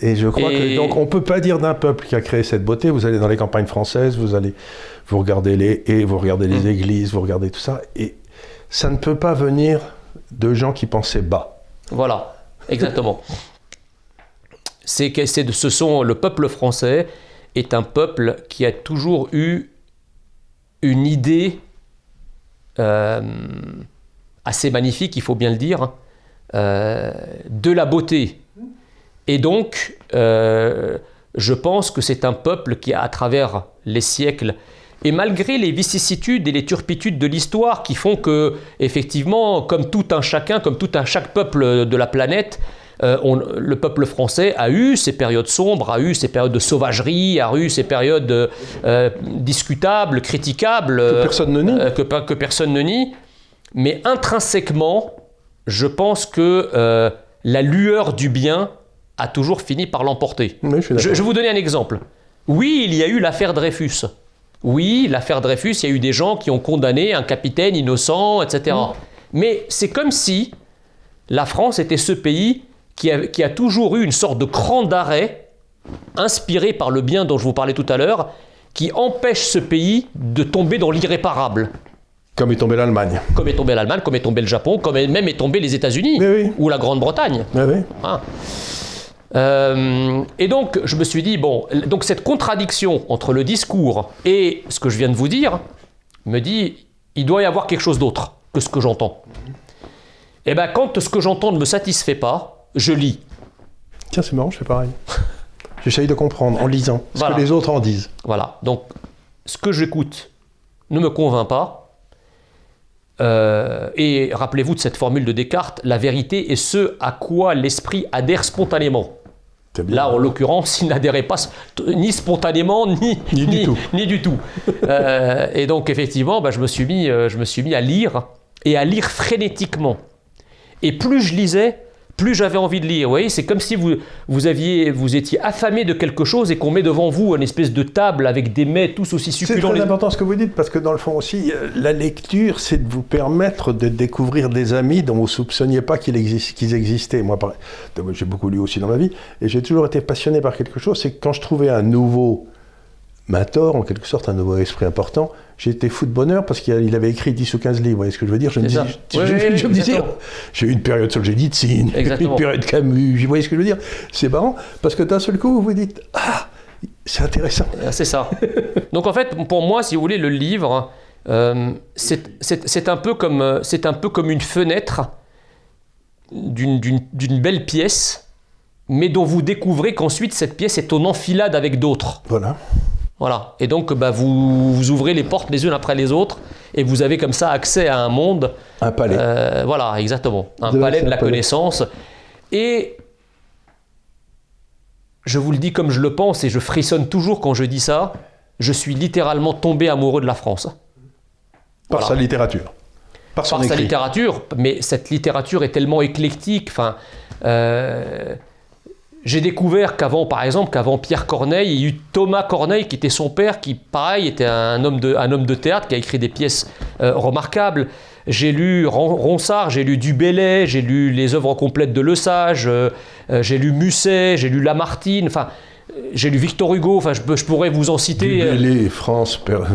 S1: Et je crois
S2: Et-
S1: que donc on peut pas dire d'un peuple qui a créé cette beauté. Vous allez dans les campagnes françaises, vous allez, vous regardez les et vous regardez les
S2: Mm.
S1: églises, vous regardez tout ça, et ça ne peut pas venir de gens qui pensaient bas.
S2: Voilà, exactement. [LAUGHS] C'est que ce sont le peuple français est un peuple qui a toujours eu une idée euh, assez magnifique, il faut bien le dire, euh, de la beauté. Et donc, euh, je pense que c'est un peuple qui, à travers les siècles, et malgré les vicissitudes et les turpitudes de l'histoire qui font que, effectivement, comme tout un chacun, comme tout un chaque peuple de la planète, euh, on- le peuple français a eu ses périodes sombres, a eu ses périodes de sauvagerie, a eu ses périodes euh, discutables, critiquables,
S1: Que
S2: euh,
S1: personne ne nie.
S2: euh, que, personne ne nie. Mais intrinsèquement, je pense que euh, la lueur du bien a toujours fini par l'emporter.
S1: Oui, je
S2: Je,
S1: d'accord.
S2: je vais vous donner un exemple. Oui, il y a eu l'affaire Dreyfus. Oui, l'affaire Dreyfus, il y a eu des gens qui ont condamné un capitaine innocent, etc. Mais c'est comme si la France était ce pays qui a, qui a toujours eu une sorte de cran d'arrêt, inspiré par le bien dont je vous parlais tout à l'heure, qui empêche ce pays de tomber dans l'irréparable.
S1: Comme est tombée l'Allemagne.
S2: Comme est tombé l'Allemagne, comme est tombé le Japon, comme même est tombé les États-Unis
S1: Oui,
S2: ou la Grande-Bretagne.
S1: Oui.
S2: Hein. Euh, et donc, je me suis dit, bon, donc cette contradiction entre le discours et ce que je viens de vous dire me dit, il doit y avoir quelque chose d'autre que ce que j'entends. Et bien, quand ce que j'entends ne me satisfait pas, je lis.
S1: Tiens, c'est marrant, je fais pareil. [LAUGHS] J'essaye de comprendre en lisant ce
S2: Voilà.
S1: que les autres en disent.
S2: Voilà. Donc, ce que j'écoute ne me convainc pas. Euh, et rappelez-vous de cette formule de Descartes, la vérité est ce à quoi l'esprit adhère spontanément. Là, en l'occurrence, il n'adhérait pas ni spontanément, ni,
S1: Ni du tout.
S2: ni du tout. Euh, et donc, effectivement, bah, je, me suis mis, euh, je me suis mis à lire, et à lire frénétiquement. Et plus je lisais, plus j'avais envie de lire. Vous voyez, c'est comme si vous, vous, aviez, vous étiez affamé de quelque chose et qu'on met devant vous une espèce de table avec des mets tous aussi
S1: C'est
S2: succulents.
S1: très
S2: les-
S1: important ce que vous dites, parce que dans le fond aussi, euh, la lecture, c'est de vous permettre de découvrir des amis dont vous ne soupçonniez pas qu'ils exis- qu'ils existaient. Moi, j'ai beaucoup lu aussi dans ma vie, et j'ai toujours été passionné par quelque chose, c'est que quand je trouvais un nouveau mentor, en quelque sorte, un nouveau esprit important, j'étais fou de bonheur parce qu'il il avait écrit 10 ou 15 livres. Vous voyez ce que je veux dire? Je me je-
S2: Oui,
S1: je-
S2: oui,
S1: je
S2: oui,
S1: me disais, j'ai eu une période Solzhenitsyn, une période Camus, vous voyez ce que je veux dire? C'est marrant, parce que d'un seul coup, vous vous dites, ah, c'est intéressant.
S2: Ah, C'est ça. Donc en fait, pour moi, si vous voulez, le livre, euh, c'est c'est- c'est un, peu comme, euh, c'est un peu comme une fenêtre d'une belle pièce, mais dont vous découvrez qu'ensuite cette pièce est en enfilade avec d'autres.
S1: Voilà.
S2: Voilà. Et donc, bah, vous, vous ouvrez les portes les unes après les autres, et vous avez comme ça accès à un monde
S1: Un palais.
S2: euh, voilà, exactement. Un palais de la
S1: palais.
S2: connaissance. Et je vous le dis comme je le pense et je frissonne toujours quand je dis ça, je suis littéralement tombé amoureux de la France.
S1: Par
S2: Voilà.
S1: sa littérature. Par son
S2: par sa littérature, mais cette littérature est tellement éclectique. Enfin, euh, j'ai découvert qu'avant, par exemple, qu'avant Pierre Corneille, il y a eu Thomas Corneille qui était son père, qui pareil était un homme de, un homme de théâtre, qui a écrit des pièces euh, remarquables. J'ai lu Ron- Ronsard, j'ai lu Dubélé, j'ai lu les œuvres complètes de Le Sage, euh, euh, j'ai lu Musset, j'ai lu Lamartine, enfin, j'ai lu Victor Hugo, enfin, je, pourrais vous en citer.
S1: Dubélé, France, père-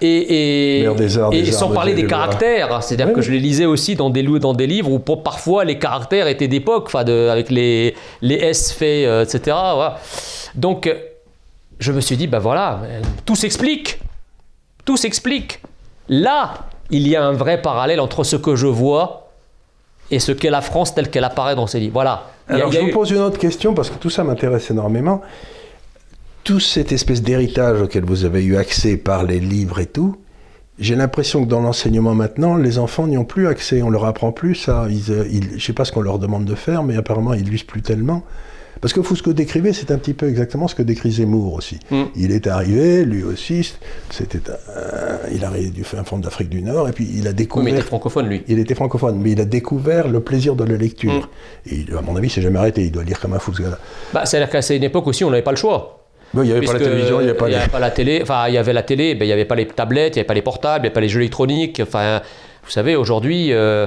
S2: et, et,
S1: Mère des arts,
S2: et
S1: des
S2: sans parler
S1: des
S2: caractères, hein. c'est-à-dire
S1: Oui,
S2: que
S1: oui.
S2: je les lisais aussi dans des, dans des livres où pour- parfois les caractères étaient d'époque, avec les, les S faits, euh, etc. voilà. Donc je me suis dit, ben voilà, euh, tout s'explique. Tout s'explique. Là, il y a un vrai parallèle entre ce que je vois et ce qu'est la France telle qu'elle apparaît dans ces livres. Voilà.
S1: Alors
S2: a
S1: je vous
S2: eu-
S1: pose une autre question parce que tout ça m'intéresse énormément. Tout cette espèce d'héritage auquel vous avez eu accès par les livres et tout, j'ai l'impression que dans l'enseignement maintenant, les enfants n'y ont plus accès. On leur apprend plus ça. Ils, euh, ils- je ne sais pas ce qu'on leur demande de faire, mais apparemment ils lisent plus tellement. Parce que ce que décrivez, c'est un petit peu exactement ce que décrit Zemmour aussi.
S2: Mm.
S1: Il est arrivé, lui aussi, c'était un- il arrivait du fin fond d'Afrique du Nord, et puis il a
S2: Oui, mais il
S1: découvert
S2: était francophone, lui.
S1: il était francophone, mais il a découvert le plaisir de la lecture.
S2: Mm.
S1: Et à mon avis, il s'est jamais arrêté. Il doit lire comme un fou, ce gars-là.
S2: Bah, C'est-à-dire qu'à c'est une époque aussi, on n'avait pas le choix.
S1: Il n'y avait pas la télévision, il n'y avait pas
S2: avait la télé. Enfin, il y avait la télé, mais il n'y avait pas les tablettes, il n'y avait pas les portables, il n'y avait pas les jeux électroniques. Enfin, vous savez, aujourd'hui, euh,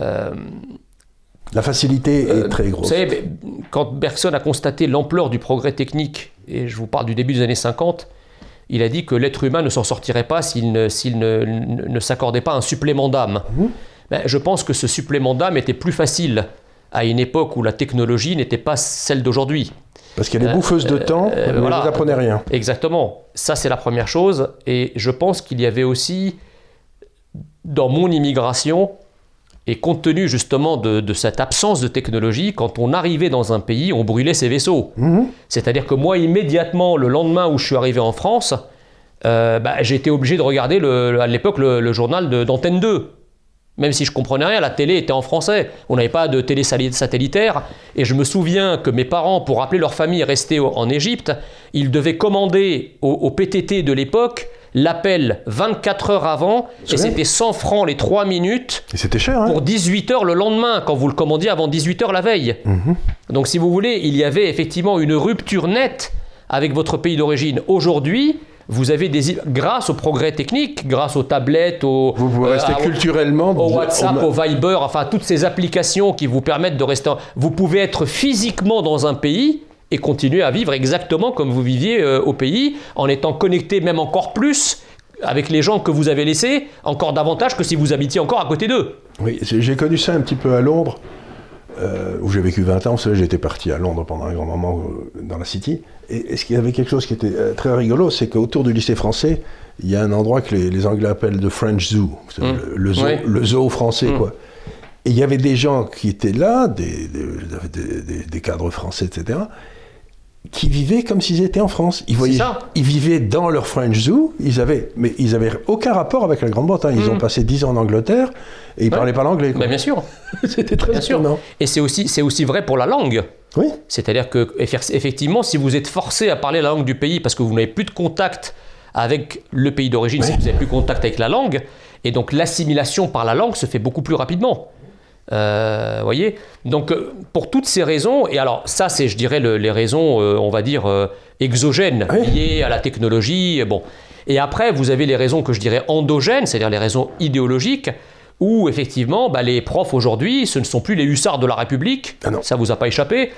S2: euh,
S1: La facilité est
S2: euh,
S1: très
S2: vous
S1: grosse.
S2: savez, ben, quand Bergson a constaté l'ampleur du progrès technique, et je vous parle du début des années 50, il a dit que l'être humain ne s'en sortirait pas s'il ne, s'il ne, ne- ne s'accordait pas un supplément d'âme.
S1: Mhm.
S2: Ben, je pense que ce supplément d'âme était plus facile à une époque où la technologie n'était pas celle d'aujourd'hui.
S1: Parce qu'elle est bouffeuse de temps,
S2: euh,
S1: mais
S2: voilà.
S1: vous apprenez rien.
S2: Exactement. Ça, c'est la première chose. Et je pense qu'il y avait aussi, dans mon immigration, et compte tenu justement de, de cette absence de technologie, quand on arrivait dans un pays, on brûlait ses vaisseaux.
S1: Mhm.
S2: C'est-à-dire que moi, immédiatement, le lendemain où je suis arrivé en France, euh, bah, j'ai été obligé de regarder le- à l'époque le, le journal d'Antenne 2. Même si je comprenais rien, la télé était en français. On n'avait pas de télé satellitaire. Et je me souviens que mes parents, pour appeler leur famille restée en Égypte, ils devaient commander au, au PTT de l'époque l'appel 24 heures avant. Et c'était 100 francs les 3 minutes
S1: Et c'était cher, hein
S2: pour 18 heures le lendemain, quand vous le commandiez avant 18 heures la veille.
S1: Mhm.
S2: Donc si vous voulez, il y avait effectivement une rupture nette avec votre pays d'origine. Aujourd'hui, vous avez des grâce au progrès technique, grâce aux tablettes, aux,
S1: Vous pouvez
S2: euh,
S1: rester
S2: à-
S1: culturellement...
S2: au WhatsApp,
S1: au-
S2: au Viber, enfin toutes ces applications qui vous permettent de rester. en- Vous pouvez être physiquement dans un pays et continuer à vivre exactement comme vous viviez euh, au pays, en étant connecté même encore plus avec les gens que vous avez laissés, encore davantage que si vous habitiez encore à côté d'eux.
S1: Oui, j'ai connu ça un petit peu à Londres, euh, où j'ai vécu 20 ans. Vous savez, j'étais parti à Londres pendant un grand moment euh, dans la City. Et, et ce qu'il y avait quelque chose qui était euh, très rigolo, c'est qu'autour du lycée français, il y a un endroit que les, les Anglais appellent le French Zoo, vous savez,
S2: Mm.
S1: le, le zoo,
S2: Oui.
S1: le zoo français,
S2: Mm.
S1: quoi. Et il y avait des gens qui étaient là, des, des- des- des- des cadres français, etc., qui vivaient comme s'ils étaient en France. Ils, voyaient,
S2: ça.
S1: ils vivaient dans leur French Zoo, ils avaient, mais ils n'avaient aucun rapport avec la Grande-Bretagne. Ils
S2: Mm.
S1: ont passé 10 ans en Angleterre et ils
S2: Ouais.
S1: parlaient pas l'anglais.
S2: Mais bien sûr. [LAUGHS]
S1: C'était très
S2: Bien sûr. Et c'est aussi, c'est aussi vrai pour la langue.
S1: Oui.
S2: C'est-à-dire que effe- effectivement, si vous êtes forcé à parler la langue du pays parce que vous n'avez plus de contact avec le pays d'origine, si vous n'avez plus contact avec la langue, et donc l'assimilation par la langue se fait beaucoup plus rapidement. Euh, voyez? Donc euh, pour toutes ces raisons, et alors ça c'est je dirais le- les raisons, euh, on va dire, euh, exogènes,
S1: Oui.
S2: liées à la technologie, bon. Et après vous avez les raisons que je dirais endogènes, c'est-à-dire les raisons idéologiques, où effectivement bah, les profs aujourd'hui, ce ne sont plus les hussards de la République,
S1: Ah
S2: ça vous a pas échappé,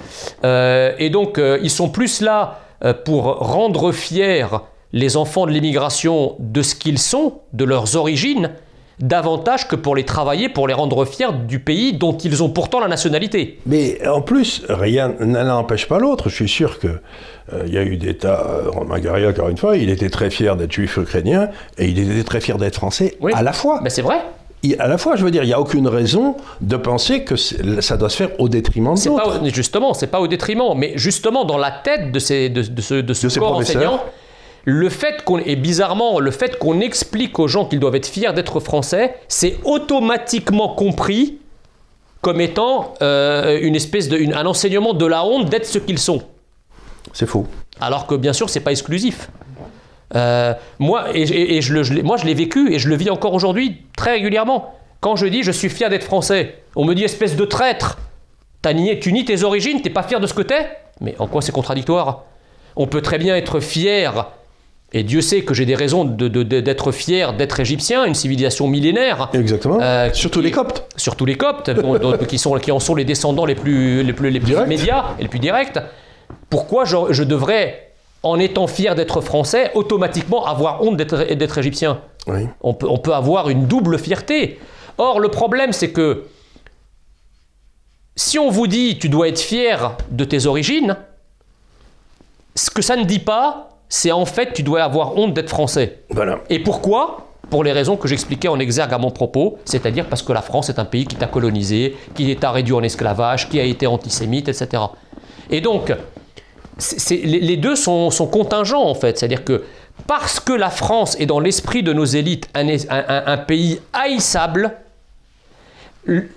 S2: et donc ils sont plus là pour rendre fiers les enfants de l'immigration de ce qu'ils sont, de leurs origines, davantage que pour les travailler, pour les rendre fiers du pays dont ils ont pourtant la nationalité.
S1: Mais en plus, rien n'empêche pas l'autre. Je suis sûr que euh, y a eu des tas. euh, Romain Gary, encore une fois, il était très fier d'être juif ukrainien et il était très fier d'être français
S2: Oui.
S1: à la fois.
S2: Ben c'est vrai.
S1: À la fois, je veux dire, il n'y a aucune raison de penser que ça doit se faire au détriment de l'autre.
S2: justement, c'est pas au détriment, mais justement dans la tête de, ces, de, de ce, de ce
S1: De
S2: corps enseignant, le fait qu'on, et bizarrement, le fait qu'on explique aux gens qu'ils doivent être fiers d'être français, c'est automatiquement compris comme étant euh, une espèce de, une- un enseignement de la honte d'être ce qu'ils sont.
S1: C'est faux.
S2: Alors que bien sûr, c'est pas exclusif. Euh, moi, et, et- et je le- je l'ai- moi, je l'ai vécu et je le vis encore aujourd'hui très régulièrement. Quand je dis je suis fier d'être français, on me dit espèce de traître. T'as nié, tu nies tes origines, t'es pas fier de ce que t'es? Mais en quoi c'est contradictoire? On peut très bien être fier, et Dieu sait que j'ai des raisons de- de- de- d'être fier d'être égyptien, une civilisation millénaire.
S1: Exactement.
S2: Euh,
S1: Surtout les Coptes.
S2: surtout les Coptes, [LAUGHS] qui, sont, qui en sont les descendants les plus, les plus, les plus immédiats et les plus directs. Pourquoi je, je devrais, en étant fier d'être français, automatiquement avoir honte d'être d'être égyptien?
S1: Oui.
S2: on peut, on peut avoir une double fierté. Or, le problème, c'est que si on vous dit tu dois être fier de tes origines, ce que ça ne dit pas, c'est en fait tu dois avoir honte d'être français.
S1: Voilà.
S2: Et pourquoi? Pour les raisons que j'expliquais en exergue à mon propos, c'est-à-dire parce que la France est un pays qui t'a colonisé, qui t'a réduit en esclavage, qui a été antisémite, etc. Et donc, c'est- c'est- les deux sont, sont contingents en fait, c'est-à-dire que parce que la France est dans l'esprit de nos élites un, un- un- un pays haïssable,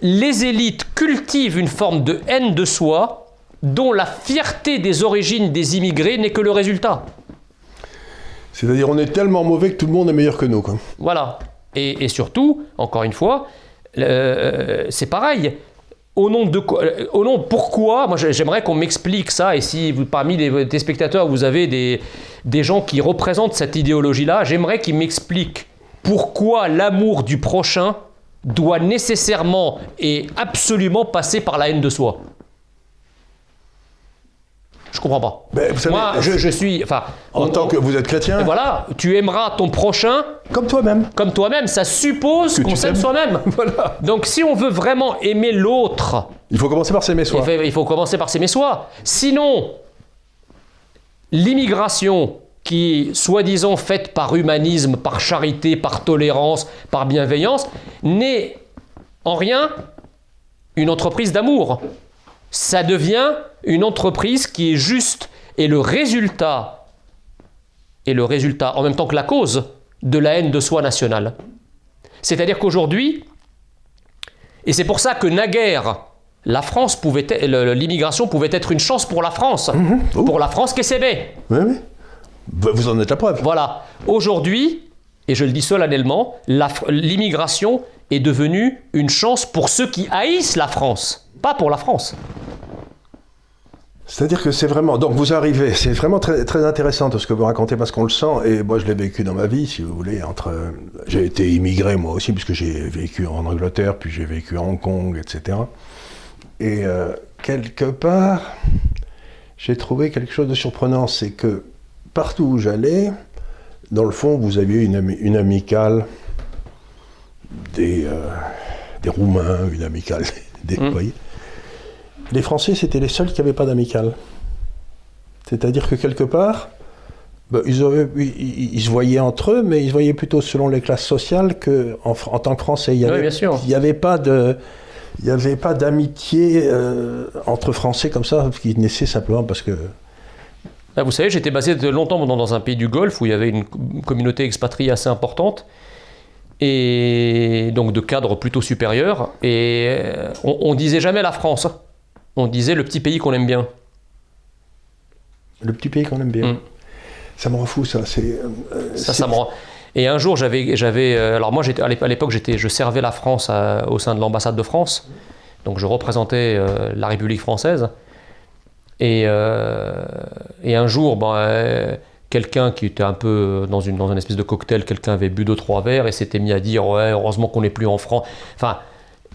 S2: les élites cultivent une forme de haine de soi dont la fierté des origines des immigrés n'est que le résultat.
S1: C'est-à-dire, on est tellement mauvais que tout le monde est meilleur que nous. Quoi.
S2: Voilà. Et, surtout, encore une fois, euh, c'est pareil. Au nom de quoi euh, Au nom pourquoi Moi, j'ai- j'aimerais qu'on m'explique ça. Et si vous, parmi les téléspectateurs, vous avez des, des gens qui représentent cette idéologie-là, j'aimerais qu'ils m'expliquent pourquoi l'amour du prochain doit nécessairement et absolument passer par la haine de soi. Je comprends pas.
S1: Ben, savez,
S2: Moi, je, je suis. Enfin,
S1: En
S2: on-
S1: tant que vous êtes chrétien,
S2: voilà, tu aimeras ton prochain
S1: comme toi-même.
S2: comme toi-même. Ça suppose qu'on s'aime soi-même. [LAUGHS]
S1: Voilà.
S2: Donc si on veut vraiment aimer l'autre,
S1: Il faut commencer par s'aimer soi.
S2: il, faut, il faut commencer par s'aimer soi. Sinon, l'immigration qui est soi-disant faite par humanisme, par charité, par tolérance, par bienveillance, n'est en rien une entreprise d'amour. Ça devient une entreprise qui est juste et le résultat, et le résultat en même temps que la cause de la haine de soi nationale. C'est-à-dire qu'aujourd'hui, et c'est pour ça que naguère, la France pouvait l'immigration pouvait être une chance pour la France,
S1: Oh.
S2: pour la France qui s'aimait.
S1: Oui, oui. Bah, Vous en êtes la preuve.
S2: Voilà. Aujourd'hui, et je le dis solennellement, l'immigration est devenue une chance pour ceux qui haïssent la France, pas pour la France.
S1: C'est-à-dire que c'est vraiment. Donc vous arrivez, c'est vraiment très, très intéressant tout ce que vous racontez parce qu'on le sent, et moi je l'ai vécu dans ma vie, si vous voulez. Entre, j'ai été immigré moi aussi, puisque j'ai vécu en Angleterre, puis j'ai vécu à Hong Kong, etc. Et euh, quelque part, j'ai trouvé quelque chose de surprenant, c'est que partout où j'allais, dans le fond, vous aviez une, ami- une amicale des, euh, des Roumains, une amicale [LAUGHS] des.
S2: Mm.
S1: vous voyez les Français, c'était les seuls qui n'avaient pas d'amicale. C'est-à-dire que quelque part, ben, ils, avaient- ils- ils- ils se voyaient entre eux, mais ils se voyaient plutôt selon les classes sociales qu'en en, tant que Français. Il n'y avait, pas de... Il n'y avait pas d'amitié euh, entre Français comme ça, qui naissait simplement parce que...
S2: Là, vous savez, j'étais basé longtemps dans un pays du Golfe où il y avait une co- communauté expatriée assez importante et donc de cadres plutôt supérieurs. Et euh, on, on disait jamais la France, hein. On disait le petit pays qu'on aime bien.
S1: Le petit pays qu'on aime bien.
S2: Mm.
S1: Ça me rend fou, ça. C'est, euh,
S2: Ça, ça me rend- Et un jour, j'avais, j'avais, euh, alors moi, j'étais à l'ép- à l'époque, j'étais, je servais la France à- au sein de l'ambassade de France, donc je représentais euh, la République française. Et, euh, et un jour, ben, euh, quelqu'un qui était un peu dans une dans une espèce de cocktail, quelqu'un avait bu deux trois verres et s'était mis à dire ouais, heureusement qu'on n'est plus en France. Enfin.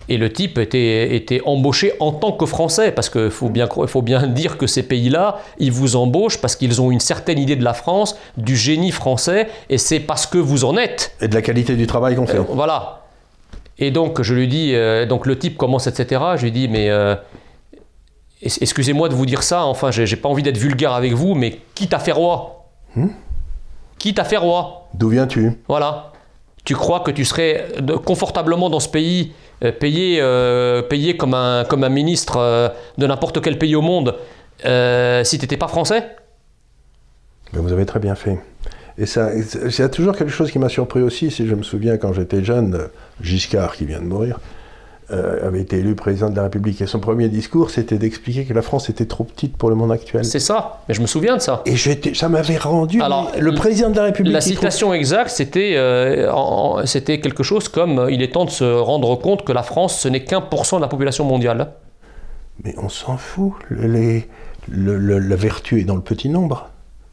S2: Et le type était, était embauché en tant que Français, parce qu'il faut bien, faut bien [LAUGHS] dire que ces pays-là, ils vous embauchent parce qu'ils ont une certaine idée de la France, du génie français, et c'est parce que vous en êtes.
S1: Et de la qualité du travail qu'on fait.
S2: Euh, voilà. Et donc, je lui dis, euh, donc le type commence, etc. Je lui dis, mais euh, excusez-moi de vous dire ça, enfin, j'ai pas envie d'être vulgaire avec vous, mais qui t'a fait roi? Qui t'a fait roi?
S1: D'où viens-tu?
S2: Voilà. Tu crois que tu serais confortablement dans ce pays, euh, payé comme, un, comme un ministre euh, de n'importe quel pays au monde, euh, si t'étais pas français?
S1: Vous avez très bien fait. Et ça, il y a toujours quelque chose qui m'a surpris aussi, si je me souviens quand j'étais jeune, euh, Giscard qui vient de mourir, euh, avait été élu président de la République. Et son premier discours, c'était d'expliquer que la France était trop petite pour le monde actuel.
S2: C'est ça, mais je me souviens de ça.
S1: Et ça m'avait rendu.
S2: Alors,
S1: le président de la République.
S2: La
S1: trouve-
S2: citation exacte, c'était euh, c'était quelque chose comme euh, il est temps de se rendre compte que la France, ce n'est qu'un pour cent de la population mondiale.
S1: Mais on s'en fout. Le- les- le- le- la vertu est dans le petit nombre.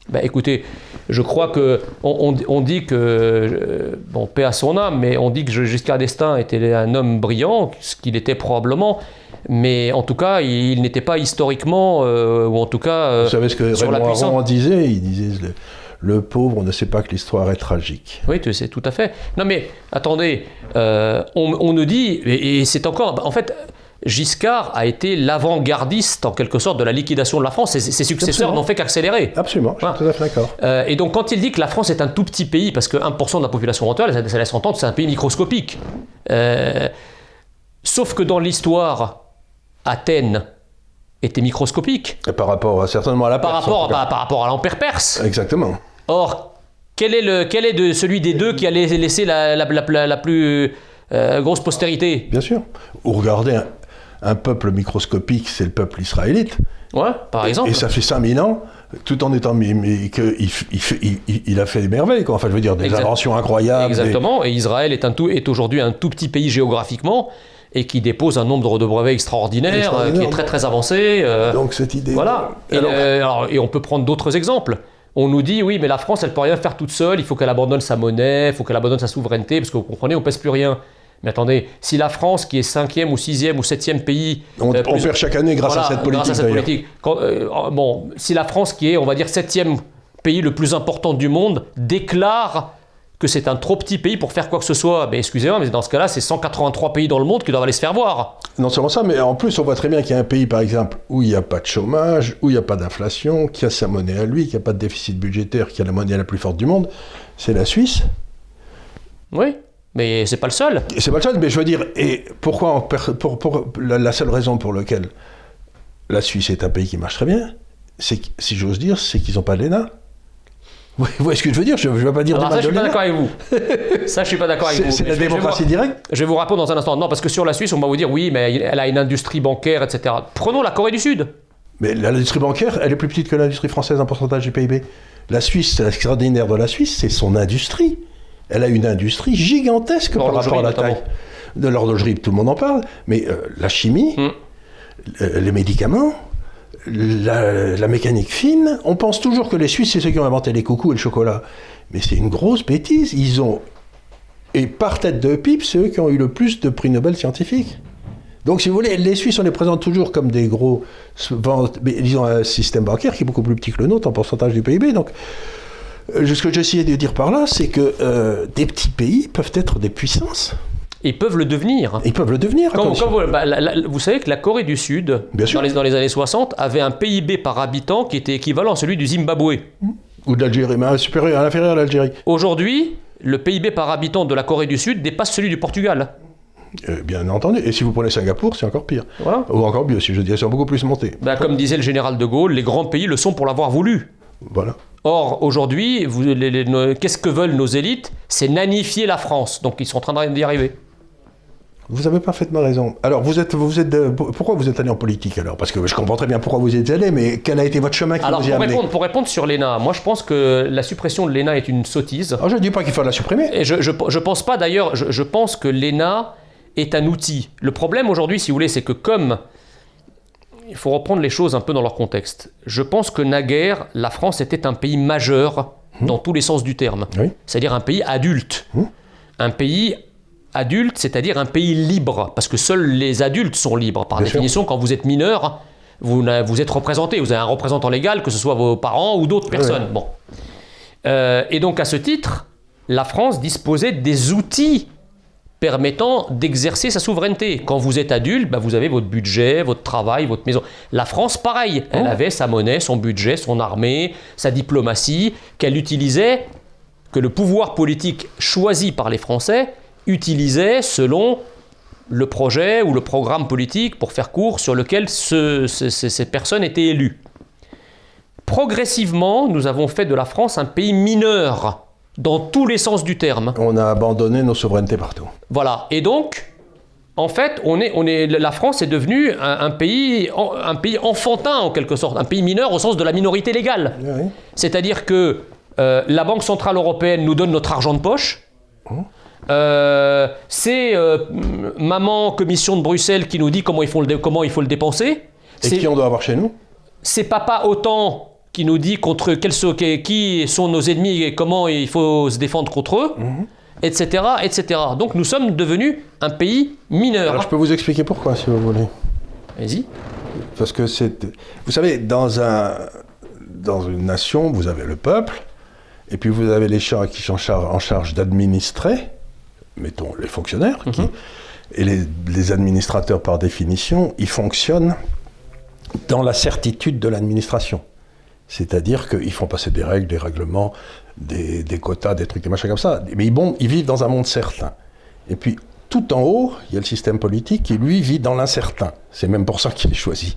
S2: Bah, écoutez, je crois que on, on- on dit que euh, bon paix à son âme, mais on dit que Giscard d'Estaing était un homme brillant, ce qu'il était probablement, mais en tout cas, il, il n'était pas historiquement euh, ou en tout cas euh,
S1: Vous savez ce que
S2: sur la
S1: Raymond
S2: puissance.
S1: Disait? Il disait le, le pauvre ne sait pas que l'histoire est tragique.
S2: Oui, tu sais, tout à fait. Non, mais attendez, euh, on, on nous dit, et, et c'est encore. En fait, Giscard a été l'avant-gardiste, en quelque sorte, de la liquidation de la France. et Ses, ses successeurs n'ont fait qu'accélérer.
S1: Absolument, je suis
S2: Voilà.
S1: tout à fait d'accord.
S2: Euh, et donc, quand il dit que la France est un tout petit pays, parce que 1% de la population mondiale, ça, ça laisse entendre que c'est un pays microscopique. Euh, sauf que dans l'histoire, Athènes était microscopique
S1: Et par rapport à, certainement à la
S2: par
S1: Perse,
S2: rapport, par, par rapport à l'Empire perse.
S1: Exactement.
S2: Or, quel est, le, quel est de celui des deux qui a la- laissé la, la- la- la- la plus euh, grosse postérité?
S1: Bien sûr. Ou regardez un, peuple microscopique, c'est le peuple israélite.
S2: Ouais, par exemple.
S1: Et ça fait 5000 ans, tout en étant. Mais, mais que il, a fait des merveilles, quoi. Enfin, je veux dire, des
S2: Exact-
S1: inventions incroyables.
S2: Exactement. Et Israël est, un tout, est aujourd'hui un tout petit pays géographiquement et qui dépose un nombre de brevets extraordinaire,
S1: Extraordinaire.
S2: euh, qui est très très avancé. euh,
S1: donc, cette idée.
S2: Voilà. Et,
S1: Alors,
S2: euh, alors, et on peut prendre d'autres exemples. On nous dit, oui, mais la France, elle peut rien faire toute seule, il faut qu'elle abandonne sa monnaie, il faut qu'elle abandonne sa souveraineté, parce que vous comprenez, on pèse plus rien. Mais attendez, si la France, qui est cinquième ou sixième ou septième pays...
S1: on,
S2: euh,
S1: on perd chaque année grâce
S2: voilà,
S1: à cette politique,
S2: grâce à cette politique. Quand, euh, bon, si la France, qui est, on va dire, septième pays le plus important du monde, déclare que c'est un trop petit pays pour faire quoi que ce soit, mais excusez-moi, mais dans ce cas-là, c'est 183 pays dans le monde qui doivent aller se faire voir.
S1: Non seulement ça, mais en plus, on voit très bien qu'il y a un pays, par exemple, où il n'y a pas de chômage, où il n'y a pas d'inflation, qui a sa monnaie à lui, qui n'a pas de déficit budgétaire, qui a la monnaie la plus forte du monde, c'est la Suisse.
S2: Oui, mais c'est pas le seul.
S1: C'est pas le seul, mais je veux dire, et pourquoi on per- pour, pour- la, la seule raison pour laquelle la Suisse est un pays qui marche très bien, c'est si j'ose dire, c'est qu'ils n'ont pas de l'ENA. Vous voyez ce que je veux dire? Je ne vais pas dire
S2: Alors [LAUGHS] ça, je suis pas d'accord avec vous. Ça, je suis pas d'accord avec vous.
S1: c'est la
S2: je je
S1: démocratie
S2: vous-
S1: directe
S2: Je vais vous répondre dans un instant. Non, parce que sur la Suisse, on va vous dire oui, mais elle a une industrie bancaire, etc. Prenons la Corée du Sud.
S1: Mais l'industrie bancaire, elle est plus petite que l'industrie française en pourcentage du PIB. La Suisse, c'est l'extraordinaire de la Suisse, c'est son industrie. Elle a une industrie gigantesque par rapport à la
S2: notamment.
S1: taille. De l'horlogerie, tout le monde en parle, mais euh, la chimie,
S2: Mm.
S1: euh, les médicaments, la, la mécanique fine, on pense toujours que les Suisses, c'est ceux qui ont inventé les coucous et le chocolat. Mais c'est une grosse bêtise. Ils ont, et par tête de pipe, c'est eux qui ont eu le plus de prix Nobel scientifiques. Donc, si vous voulez, les Suisses, on les présente toujours comme des gros. Ils ont un système bancaire qui est beaucoup plus petit que le nôtre en pourcentage du PIB. Donc, ce que j'essayais de dire par là, c'est que euh, des petits pays peuvent être des puissances.
S2: Ils peuvent le devenir.
S1: Ils peuvent le devenir.
S2: Quand- quand vous, bah, la- la- vous savez que la Corée du Sud,
S1: Bien
S2: dans les, dans les années 60, avait un PIB par habitant qui était équivalent à celui du Zimbabwe.
S1: Ou de l'Algérie, mais supérieur, à l'inférieur à l'Algérie.
S2: Aujourd'hui, le PIB par habitant de la Corée du Sud dépasse celui du Portugal.
S1: Euh, bien entendu. Et si vous prenez Singapour, c'est encore pire.
S2: Voilà.
S1: Ou encore mieux, si je dis, c'est beaucoup plus monté.
S2: Bah, comme disait le général de Gaulle, les grands pays le sont pour l'avoir voulu.
S1: Voilà.
S2: Or, aujourd'hui, qu'est-ce que veulent nos élites? C'est nanifier la France. Donc, ils sont en train d'y arriver.
S1: Vous avez parfaitement raison. Alors, vous êtes, vous êtes, de- pourquoi vous êtes allé en politique alors? Parce que je comprends très bien pourquoi vous y êtes allé, mais quel a été votre chemin qui
S2: Alors,
S1: vous y a
S2: pour
S1: amené?
S2: répondre, pour répondre sur l'ENA, moi, je pense que la suppression de l'ENA est une sottise.
S1: Alors, je ne dis pas qu'il faut la supprimer.
S2: Et je, je, je pense pas d'ailleurs, je, je pense que l'ENA est un outil. Le problème aujourd'hui, si vous voulez, c'est que comme. Il faut reprendre les choses un peu dans leur contexte. Je pense que naguère, la France était un pays majeur dans tous les sens du terme.
S1: Oui.
S2: C'est-à-dire un pays adulte. Un pays adulte, c'est-à-dire un pays libre. Parce que seuls les adultes sont libres. Par
S1: Bien sûr.
S2: définition, quand vous êtes mineur, vous êtes représenté. Vous avez un représentant légal, que ce soit vos parents ou d'autres personnes. Bon. Euh, et donc, à ce titre, la France disposait des outils permettant d'exercer sa souveraineté. Quand vous êtes adulte, bah, vous avez votre budget, votre travail, votre maison. La France, pareil, elle
S1: Oh.
S2: avait sa monnaie, son budget, son armée, sa diplomatie, qu'elle utilisait, que le pouvoir politique choisi par les Français utilisait selon le projet ou le programme politique, pour faire court, sur lequel ce- ce- ce- ces personnes étaient élues. Progressivement, nous avons fait de la France un pays mineur, dans tous les sens du terme.
S1: On a abandonné nos souverainetés partout.
S2: Voilà. Et donc, en fait, on est, on est, la France est devenue un, un pays, un pays enfantin en quelque sorte, un pays mineur au sens de la minorité légale.
S1: Oui.
S2: C'est-à-dire que euh, la Banque Centrale Européenne nous donne notre argent de poche. Euh, c'est euh, maman commission de Bruxelles qui nous dit comment il faut le, comment il faut le dépenser.
S1: Et qui on doit avoir chez nous?
S2: c'est papa OTAN qui nous dit contre quels sont, qui- sont nos ennemis et comment il faut se défendre contre eux, etc., etc. Donc nous sommes devenus un pays mineur.
S1: Alors je peux vous expliquer pourquoi si vous voulez.
S2: Vas-y.
S1: Parce que c'est. Vous savez, dans, un, dans une nation, vous avez le peuple, et puis vous avez les gens qui sont en charge, d'administrer, mettons les fonctionnaires, qui- et les, les administrateurs, par définition, ils fonctionnent dans la certitude de l'administration. C'est-à-dire qu'ils font passer des règles, des règlements, des, des quotas, des trucs, des machins comme ça. Mais ils, bon, ils vivent dans un monde certain. Et puis, tout en haut, il y a le système politique qui, lui, vit dans l'incertain. C'est même pour ça qu'il est choisi.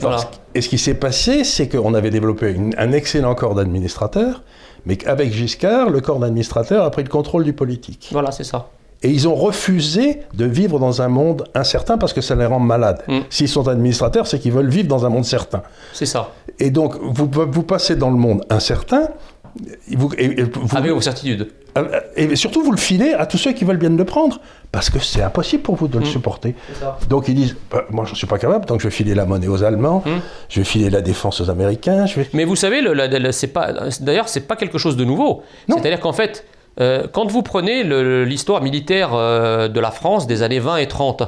S1: Alors,
S2: Voilà.
S1: et ce qui s'est passé, c'est qu'on avait développé une- un excellent corps d'administrateurs, mais qu'avec Giscard, le corps d'administrateurs a pris le contrôle du politique.
S2: Voilà, c'est ça.
S1: Et ils ont refusé de vivre dans un monde incertain parce que ça les rend malades.
S2: Mm.
S1: S'ils sont administrateurs, c'est qu'ils veulent vivre dans un monde certain.
S2: C'est ça.
S1: Et donc, vous, vous passez dans le monde incertain, et vous, et- et vous-
S2: Avec vos certitudes.
S1: euh, et surtout, vous le filez à tous ceux qui veulent bien le prendre, parce que c'est impossible pour vous de le supporter. Donc ils disent, bah, moi je ne suis pas capable, donc je vais filer la monnaie aux Allemands, je vais filer la défense aux Américains, je vais...
S2: Mais vous savez, c'est pas, d'ailleurs, c'est pas quelque chose de nouveau. C'est-à-dire qu'en fait, euh, quand vous prenez l'histoire militaire euh, de la France des années 20 et 30,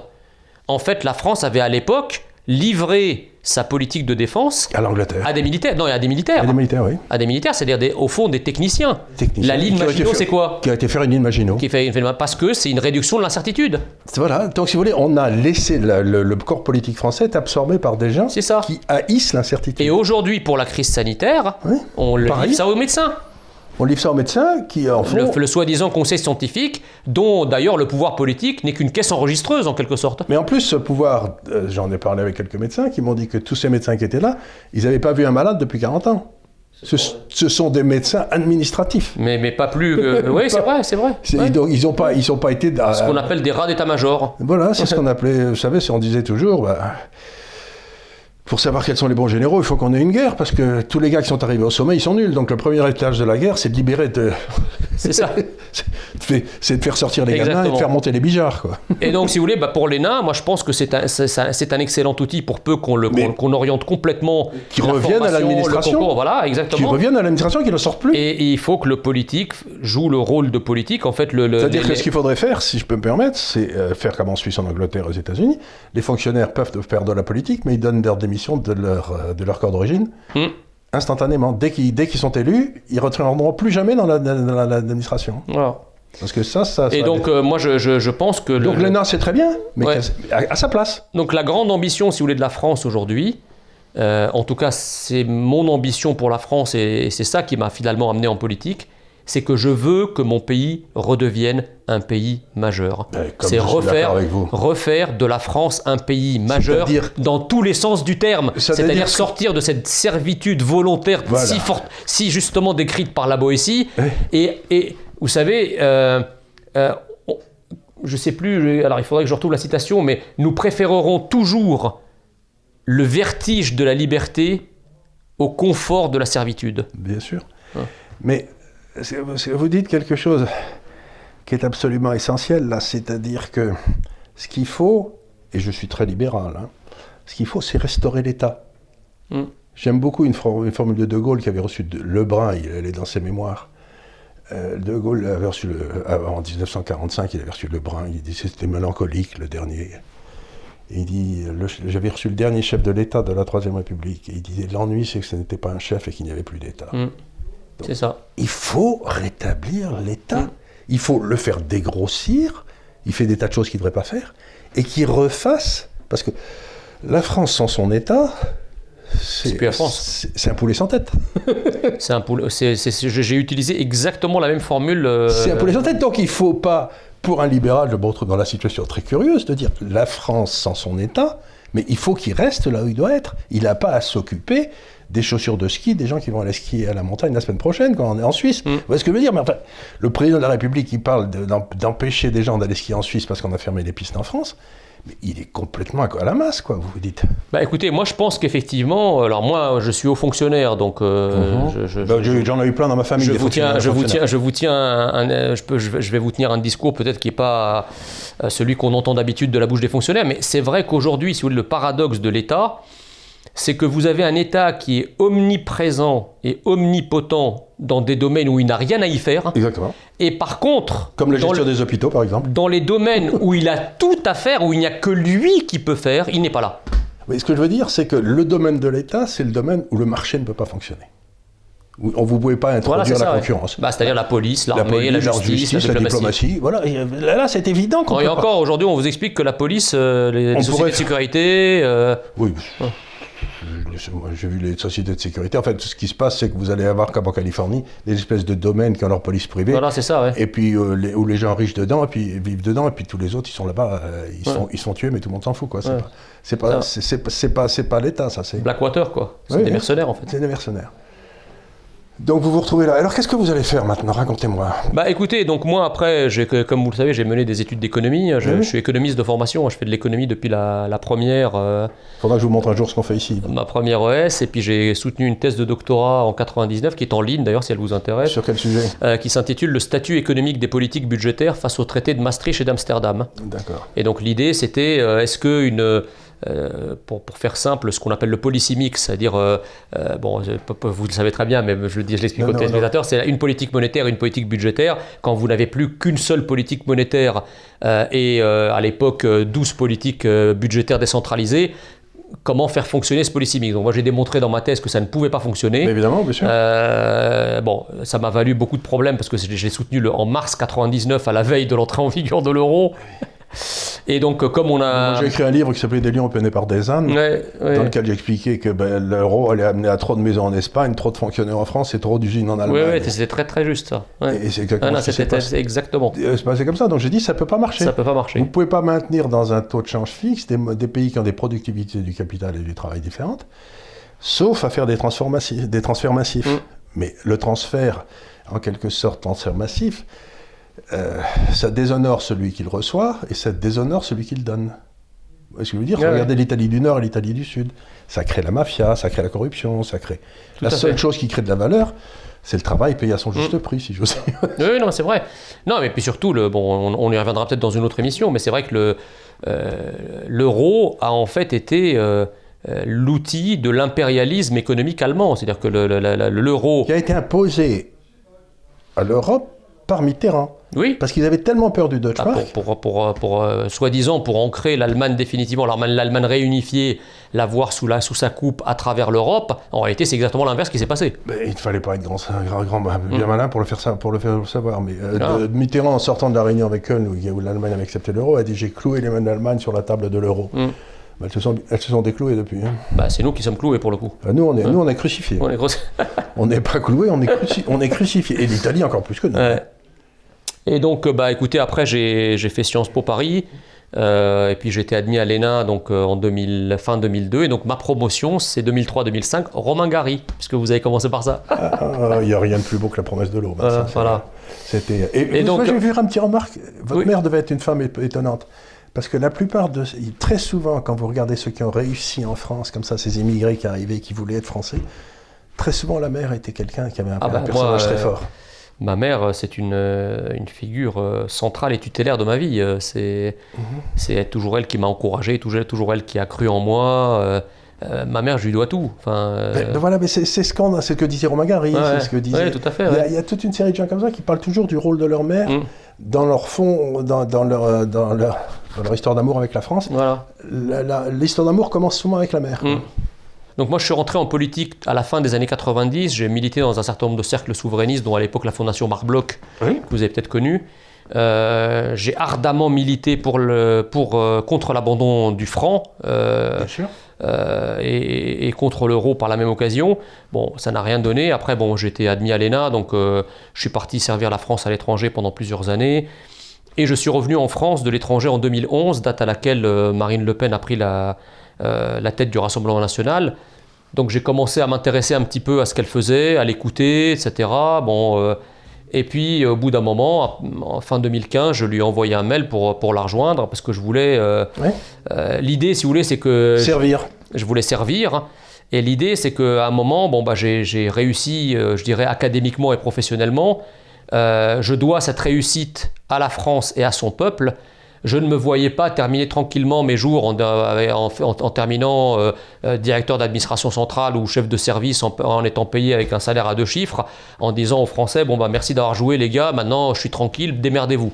S2: en fait, la France avait à l'époque livré sa politique de défense
S1: À l'Angleterre.
S2: à des militaires. Non, à des
S1: Il
S2: militaires.
S1: y a des militaires, oui.
S2: À des militaires, c'est-à-dire au fond des techniciens.
S1: Techniciens.
S2: La ligne Maginot, c'est quoi
S1: Qui a été faire une ligne Maginot.
S2: Qui fait, fait- parce que c'est une réduction de l'incertitude.
S1: Voilà, donc si vous voulez, on a laissé la- le, le corps politique français être absorbé par des gens
S2: ça.
S1: qui haïssent l'incertitude.
S2: Et aujourd'hui, pour la crise sanitaire,
S1: Oui,
S2: on le livre ça aux médecins.
S1: On livre ça aux médecins qui en font...
S2: Le, le soi-disant conseil scientifique, dont d'ailleurs le pouvoir politique n'est qu'une caisse enregistreuse en quelque sorte.
S1: Mais en plus, ce pouvoir, euh, j'en ai parlé avec quelques médecins qui m'ont dit que tous ces médecins qui étaient là, ils n'avaient pas vu un malade depuis 40 ans. Ce, ce sont des médecins administratifs.
S2: Mais, mais pas plus. que- [LAUGHS] oui, c'est vrai, c'est vrai. Ouais.
S1: Donc ils n'ont pas, ils pas été. à-
S2: Ce qu'on appelle des rats d'état-major.
S1: Voilà, c'est ce qu'on appelait. Vous savez, c'est- on disait toujours. bah, pour savoir quels sont les bons généraux, il faut qu'on ait une guerre, parce que tous les gars qui sont arrivés au sommet, ils sont nuls. Donc le premier étage de la guerre, c'est de libérer, de,
S2: C'est ça. [LAUGHS]
S1: c'est de faire sortir les gamins et de
S2: Exactement.
S1: faire monter les bijards, quoi.
S2: Et donc, si vous voulez, bah, pour les nains, moi je pense que c'est un, excellent outil pour peu qu'on qu'on qu'on oriente complètement.
S1: Qui reviennent à l'administration.
S2: Voilà,
S1: Qui
S2: exactement.
S1: reviennent à l'administration, qui ne sortent plus.
S2: Et, et il faut que le politique joue le rôle de politique. En fait, le. le-
S1: C'est-à-dire que ce qu'il faudrait faire, si je peux me permettre, c'est euh, faire comme en Suisse, en Angleterre, aux États-Unis. Les fonctionnaires peuvent faire de la politique, mais ils donnent leur démission de leur, euh, de leur corps d'origine
S2: Hmm.
S1: instantanément. Dès qu'ils dès qu'ils sont élus, ils ne retourneront plus jamais dans la- dans la- l'administration.
S2: Voilà.
S1: Parce que ça, ça.
S2: Et
S1: ça-
S2: donc, euh, moi je, je- je pense que.
S1: donc
S2: le-
S1: c'est très bien, mais
S2: Ouais.
S1: à, à sa place.
S2: Donc la grande ambition, si vous voulez, de la France aujourd'hui, euh, en tout cas c'est mon ambition pour la France et c'est ça qui m'a finalement amené en politique, c'est que je veux que mon pays redevienne un pays majeur.
S1: Comme
S2: C'est refaire, refaire de la France un pays majeur dans tous les sens du terme. C'est-à-dire
S1: que-
S2: sortir de cette servitude volontaire
S1: Voilà.
S2: si forte, si justement décrite par la Boétie.
S1: Ouais.
S2: Et, et vous savez, euh, euh, je sais plus, alors il faudrait que je retrouve la citation, mais nous préférerons toujours le vertige de la liberté au confort de la servitude.
S1: Bien sûr.
S2: Ah.
S1: Mais vous dites quelque chose qui est absolument essentiel là, c'est-à-dire que ce qu'il faut, et je suis très libéral, hein, ce qu'il faut, c'est restaurer l'État.
S2: Mm.
S1: J'aime beaucoup une, for- une formule de De Gaulle qui avait reçu de Lebrun, il, elle est dans ses mémoires. Euh, de Gaulle avait reçu, le, euh, en 1945, il avait reçu Lebrun, il dit c'était mélancolique le dernier. Et il dit, j'avais reçu le dernier chef de l'État de la Troisième République. Et il disait, l'ennui, c'est que ce n'était pas un chef et qu'il n'y avait plus d'État.
S2: Mm. C'est ça.
S1: Il faut rétablir l'État. Il faut le faire dégrossir. Il fait des tas de choses qu'il ne devrait pas faire. Et qu'il refasse. Parce que la France sans son État,
S2: C'est plus la France.
S1: c'est- C'est un poulet sans tête. [LAUGHS]
S2: C'est un poule- c'est- c'est- J'ai utilisé exactement la même formule. euh,
S1: C'est un poulet sans tête. Donc il ne faut pas, pour un libéral, je me retrouve dans la situation très curieuse de dire la France sans son État, mais il faut qu'il reste là où il doit être. Il n'a pas à s'occuper des chaussures de ski, des gens qui vont aller skier à la montagne la semaine prochaine quand on est en Suisse.
S2: Mm.
S1: Vous voyez ce que je veux dire? Mais enfin, le président de la République, il parle de- d'em- d'empêcher des gens d'aller skier en Suisse parce qu'on a fermé les pistes en France. Mais il est complètement à la masse, quoi, vous vous dites.
S2: Bah écoutez, moi je pense qu'effectivement, alors moi je suis haut fonctionnaire, donc euh,
S1: Mhm.
S2: je, je-
S1: Bah,
S2: je-
S1: J'en ai eu plein dans ma famille.
S2: je
S1: des
S2: vous tiens,
S1: fonctionnaires,
S2: je vous tiens, je vous tiens, un- un- je, peux, je, vais, je vais vous tenir un discours peut-être qui n'est pas euh, celui qu'on entend d'habitude de la bouche des fonctionnaires, mais c'est vrai qu'aujourd'hui, si vous voulez, le paradoxe de l'État, c'est que vous avez un État qui est omniprésent et omnipotent dans des domaines où il n'a rien à y faire,
S1: Exactement.
S2: et par contre,
S1: Comme la gestion
S2: le-
S1: des hôpitaux, par exemple.
S2: dans les domaines où il a tout à faire, où il n'y a que lui qui peut faire, il n'est pas là.
S1: Mais ce que je veux dire, c'est que le domaine de l'État, c'est le domaine où le marché ne peut pas fonctionner. Où on- vous ne pouvez pas introduire la
S2: ça. ouais.
S1: concurrence.
S2: Bah, C'est-à-dire la police,
S1: La
S2: l'armée, la,
S1: la
S2: justice,
S1: justice,
S2: la
S1: la
S2: diplomatie.
S1: Voilà, et là, là, c'est évident qu'on peut
S2: et encore, aujourd'hui, on vous explique que la police, euh, les, les sociétés
S1: pourrait-
S2: de sécurité, euh,
S1: Oui. J'ai vu les sociétés de sécurité. En fait, ce qui se passe, c'est que vous allez avoir, comme en Californie, des espèces de domaines qui ont leur police privée.
S2: voilà, c'est ça, ouais.
S1: Et puis euh, les- où les gens riches dedans, et puis vivent dedans, et puis tous les autres, ils sont là-bas, euh, ils,
S2: Ouais.
S1: sont, ils sont tués, mais tout le monde s'en fout, quoi. C'est
S2: Ouais.
S1: pas, c'est pas, c'est, pas, l'État, ça. C'est,
S2: Blackwater, quoi. C'est
S1: Oui,
S2: des mercenaires, en fait.
S1: c'est des mercenaires. Donc vous vous retrouvez là. Alors qu'est-ce que vous allez faire maintenant? Racontez-moi.
S2: Bah écoutez, donc moi après, comme vous le savez, j'ai mené des études d'économie. Je, suis économiste de formation. Je fais de l'économie depuis la, la première, euh,
S1: Faudra que je vous montre un jour ce qu'on fait ici.
S2: ma première ES, et puis j'ai soutenu une thèse de doctorat en 99 qui est en ligne d'ailleurs si elle vous intéresse,
S1: Sur quel sujet?
S2: Euh, qui s'intitule Le statut économique des politiques budgétaires face au traité de Maastricht et d'Amsterdam.
S1: D'accord.
S2: Et donc l'idée c'était euh, est-ce que une euh, pour, pour faire simple, ce qu'on appelle le policy mix, c'est-à-dire, euh, euh, bon, vous le savez très bien, mais je l'explique aux téléspectateurs, c'est une politique monétaire, une politique budgétaire. Quand vous n'avez plus qu'une seule politique monétaire et à l'époque euh, 12 politiques budgétaires décentralisées, comment faire fonctionner ce policy mix Donc moi j'ai démontré dans ma thèse que ça ne pouvait pas fonctionner.
S1: Mais évidemment, bien sûr.
S2: Euh, bon, ça m'a valu beaucoup de problèmes parce que j'ai j'ai soutenu le, en mars 99 à la veille de l'entrée en vigueur de l'euro. Et donc, euh, comme on a.
S1: J'ai écrit un livre qui s'appelait Des lions peinés par des ânes.
S2: Ouais, ouais.
S1: Dans lequel j'expliquais que ben, l'euro allait amener à trop de maisons en Espagne, trop de fonctionnaires en France et trop d'usines en Allemagne.
S2: oui, c'était très très juste ça. Ouais.
S1: Et c'est
S2: Ah
S1: exactement
S2: non, c'était
S1: passé.
S2: exactement.
S1: Euh, C'est passé comme ça. Donc j'ai dit, ça peut pas marcher.
S2: Ça peut pas marcher.
S1: Vous ne pouvez pas maintenir dans un taux de change fixe des, pays qui ont des productivités du capital et du travail différentes, sauf à faire des transferts massifs.
S2: Mm.
S1: Mais le transfert, en quelque sorte, transfert massif, euh, ça déshonore celui qui le reçoit et ça déshonore celui qui le donne. Voyez ce que je veux dire? Regardez l'Italie du Nord et l'Italie du Sud. Ça crée la mafia, ça crée la corruption, ça crée...
S2: Tout
S1: la seule
S2: fait.
S1: chose qui crée de la valeur, c'est le travail payé à son juste
S2: Mm.
S1: prix, si j'ose dire.
S2: Oui, non, c'est vrai. Non, mais puis surtout, le, bon, on, on y reviendra peut-être dans une autre émission, mais c'est vrai que le, euh, l'euro a en fait été euh, euh, l'outil de l'impérialisme économique allemand. C'est-à-dire que le- le- l'euro.
S1: qui a été imposé à l'Europe par Mitterrand.
S2: Oui,
S1: Parce qu'ils avaient tellement peur du Deutsche
S2: Ah,
S1: Mark.
S2: pour, pour, pour, pour, euh, soi-disant pour ancrer l'Allemagne définitivement, l'Allemagne, l'Allemagne réunifiée, l'avoir sous, la, sous sa coupe à travers l'Europe, en réalité c'est exactement l'inverse qui s'est passé.
S1: Mais il ne fallait pas être grand, un grand, grand- bien
S2: Mm.
S1: malin pour le faire, pour le faire savoir. Mais euh,
S2: Ah.
S1: de- Mitterrand, en sortant de la réunion avec Köln, où, où l'Allemagne avait accepté l'euro, a dit J'ai cloué les mains d'Allemagne sur la table de l'euro.
S2: Mm.
S1: Mais Elles, se sont, elles se sont déclouées depuis. hein.
S2: Bah, c'est nous qui sommes cloués pour le coup.
S1: Enfin, nous, on est, nous, on est crucifiés.
S2: On gros-
S1: n'est pas cloués, on est, cruci- on est crucifiés. Et l'Italie encore plus que nous.
S2: Ouais. Et donc, euh, bah, écoutez, après, j'ai fait Sciences Po Paris. euh, et puis j'ai été admis à l'ENA donc, euh, en 2000, fin 2002. Et donc ma promotion, c'est 2003-2005, Romain Gary, puisque vous avez commencé par ça.
S1: Ah, Il n'y a rien de plus beau que la promesse de l'eau. Ben,
S2: voilà.
S1: C'était. Et,
S2: Et donc-
S1: j'ai vu un petit remarque. Votre
S2: Oui.
S1: mère devait être une femme étonnante. Parce que la plupart de. Très souvent, quand vous regardez ceux qui ont réussi en France, comme ça, ces immigrés qui arrivaient, qui voulaient être français, très souvent la mère était quelqu'un qui avait un,
S2: Ah
S1: un
S2: bah,
S1: personnage
S2: moi,
S1: très fort.
S2: Ma mère, euh, c'est une, euh, une figure euh, centrale et tutélaire de ma vie. C'est c'est toujours elle qui m'a encouragé, toujours, toujours elle qui a cru en moi. Euh, ma mère, je lui dois tout. Enfin, euh,
S1: Ben, ben voilà, mais c'est ce, c'est ce que disait Romain Gary,
S2: ouais,
S1: c'est ce que disait.
S2: ouais, tout à fait.
S1: il, y a,
S2: ouais.
S1: il y a toute une série de gens comme ça qui parlent toujours du rôle de leur mère
S2: Mm.
S1: dans leur fond, dans, dans leur, dans, leur, dans leur histoire d'amour avec la France.
S2: Voilà.
S1: L'histoire d'amour commence souvent avec la mère.
S2: Mm. Donc moi je suis rentré en politique à la fin des années 90, j'ai milité dans un certain nombre de cercles souverainistes, dont à l'époque la Fondation Marc Bloch,
S1: Oui.
S2: que vous avez peut-être connu. Euh, j'ai ardemment milité pour le, pour, euh, contre l'abandon du franc euh,
S1: Bien sûr.
S2: euh, et, et contre l'euro par la même occasion. Bon, ça n'a rien donné. Après, bon, j'ai été admis à l'ENA, donc je suis parti servir la France à l'étranger pendant plusieurs années. Et je suis revenu en France de l'étranger en 2011, date à laquelle Marine Le Pen a pris la, la tête du Rassemblement national. Donc j'ai commencé à m'intéresser un petit peu à ce qu'elle faisait, à l'écouter, etc. Bon, euh, et puis au bout d'un moment, en fin 2015, je lui ai envoyé un mail pour, pour la rejoindre parce que je voulais. euh,
S1: Ouais.
S2: euh, L'idée, si vous voulez, c'est que
S1: Servir.
S2: je voulais servir. Et l'idée, c'est qu'à un moment, bon, bah, j'ai réussi, je dirais, académiquement et professionnellement. Je dois cette réussite à la France et à son peuple. Je ne me voyais pas terminer tranquillement mes jours en, en terminant euh, euh, directeur d'administration centrale ou chef de service en, étant payé avec un salaire à deux chiffres, en disant aux Français, bon bah merci d'avoir joué les gars, maintenant je suis tranquille, démerdez-vous.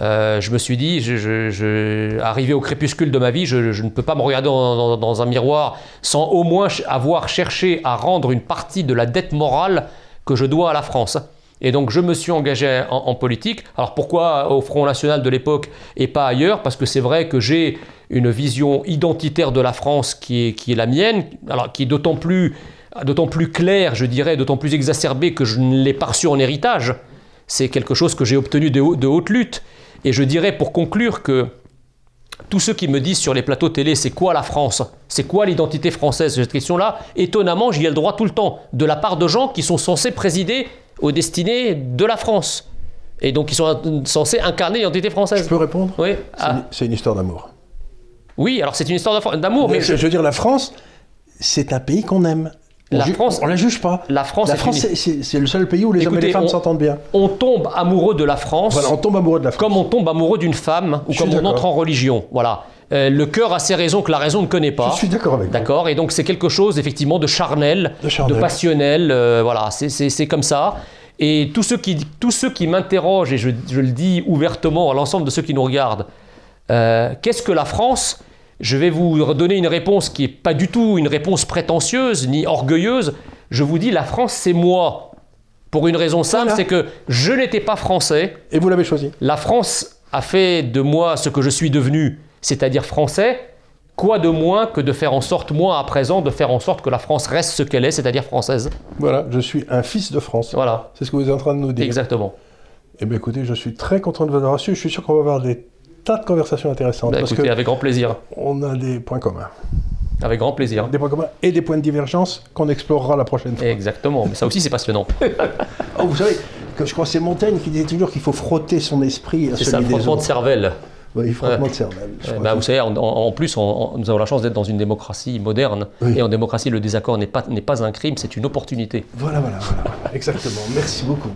S2: Euh, je me suis dit, je, arrivé au crépuscule de ma vie, je, ne peux pas me regarder dans, un miroir sans au moins avoir cherché à rendre une partie de la dette morale que je dois à la France. Et donc je me suis engagé en, politique. Alors pourquoi au Front National de l'époque et pas ailleurs? Parce que c'est vrai que j'ai une vision identitaire de la France qui est, qui est la mienne, alors qui est d'autant plus, d'autant plus claire, je dirais, d'autant plus exacerbée que je ne l'ai pas reçue en héritage. C'est quelque chose que j'ai obtenu de, de haute lutte. Et je dirais pour conclure que tous ceux qui me disent sur les plateaux télé, c'est quoi la France? C'est quoi l'identité française? Cette question-là, étonnamment, j'y ai le droit tout le temps, de la part de gens qui sont censés présider aux destinées de la France. Et donc qui sont censés incarner l'identité
S1: Je
S2: française.
S1: peux répondre?
S2: Oui,
S1: C'est
S2: ah,
S1: une- C'est une histoire d'amour.
S2: oui, alors c'est une histoire d'amour, mais
S1: je, je veux dire, la France, c'est un pays qu'on aime. On
S2: La
S1: ju-
S2: France-
S1: on la juge pas.
S2: la France,
S1: La c'est- le seul pays où les hommes et les femmes
S2: on-
S1: s'entendent bien.
S2: on tombe amoureux de la France
S1: Voilà, on tombe amoureux de la France.
S2: comme on tombe amoureux d'une femme ou
S1: Je
S2: comme on entre en religion. Voilà. Euh, le cœur a ses raisons que la raison ne connaît pas.
S1: Je suis d'accord avec vous.
S2: D'accord Et donc c'est quelque chose effectivement de charnel,
S1: De charnel.
S2: passionnel, euh, voilà, c'est- comme ça. Et tous ceux qui, tous ceux qui m'interrogent, et je, je le dis ouvertement à l'ensemble de ceux qui nous regardent, euh, qu'est-ce que la France Je vais vous donner une réponse qui n'est pas du tout une réponse prétentieuse ni orgueilleuse. Je vous dis, la France, c'est moi. Pour une raison simple,
S1: Voilà.
S2: c'est que je n'étais pas français.
S1: Et vous l'avez choisi.
S2: La France a fait de moi ce que je suis devenu, c'est-à-dire français. Quoi de moins que de faire en sorte, moi à présent, de faire en sorte que la France reste ce qu'elle est, c'est-à-dire française.
S1: Voilà, je suis un fils de France.
S2: Voilà,
S1: C'est ce que vous êtes en train de nous dire.
S2: exactement.
S1: Eh bien, écoutez, je suis très content de vous avoir reçu. Je suis sûr qu'on va avoir des tas de conversations intéressantes.
S2: Bah,
S1: parce
S2: écoutez,
S1: que
S2: avec grand plaisir.
S1: on a des points communs.
S2: Avec grand plaisir.
S1: Des points communs et des points de divergence qu'on explorera la prochaine fois.
S2: Exactement, mais ça aussi c'est passionnant. [LAUGHS]
S1: Oh, vous savez, que je crois que c'est Montaigne qui disait toujours qu'il faut frotter son esprit à
S2: C'est ça,
S1: celui
S2: le
S1: des autres.
S2: cervelle.
S1: Oui, frottement de cervelle. Je
S2: Euh,
S1: crois
S2: bah,
S1: que-
S2: vous savez, en, plus, on- on- nous avons la chance d'être dans une démocratie moderne.
S1: Oui.
S2: Et en démocratie, le désaccord n'est pas, pas un crime, c'est une opportunité.
S1: Voilà, voilà, voilà, exactement. Merci beaucoup.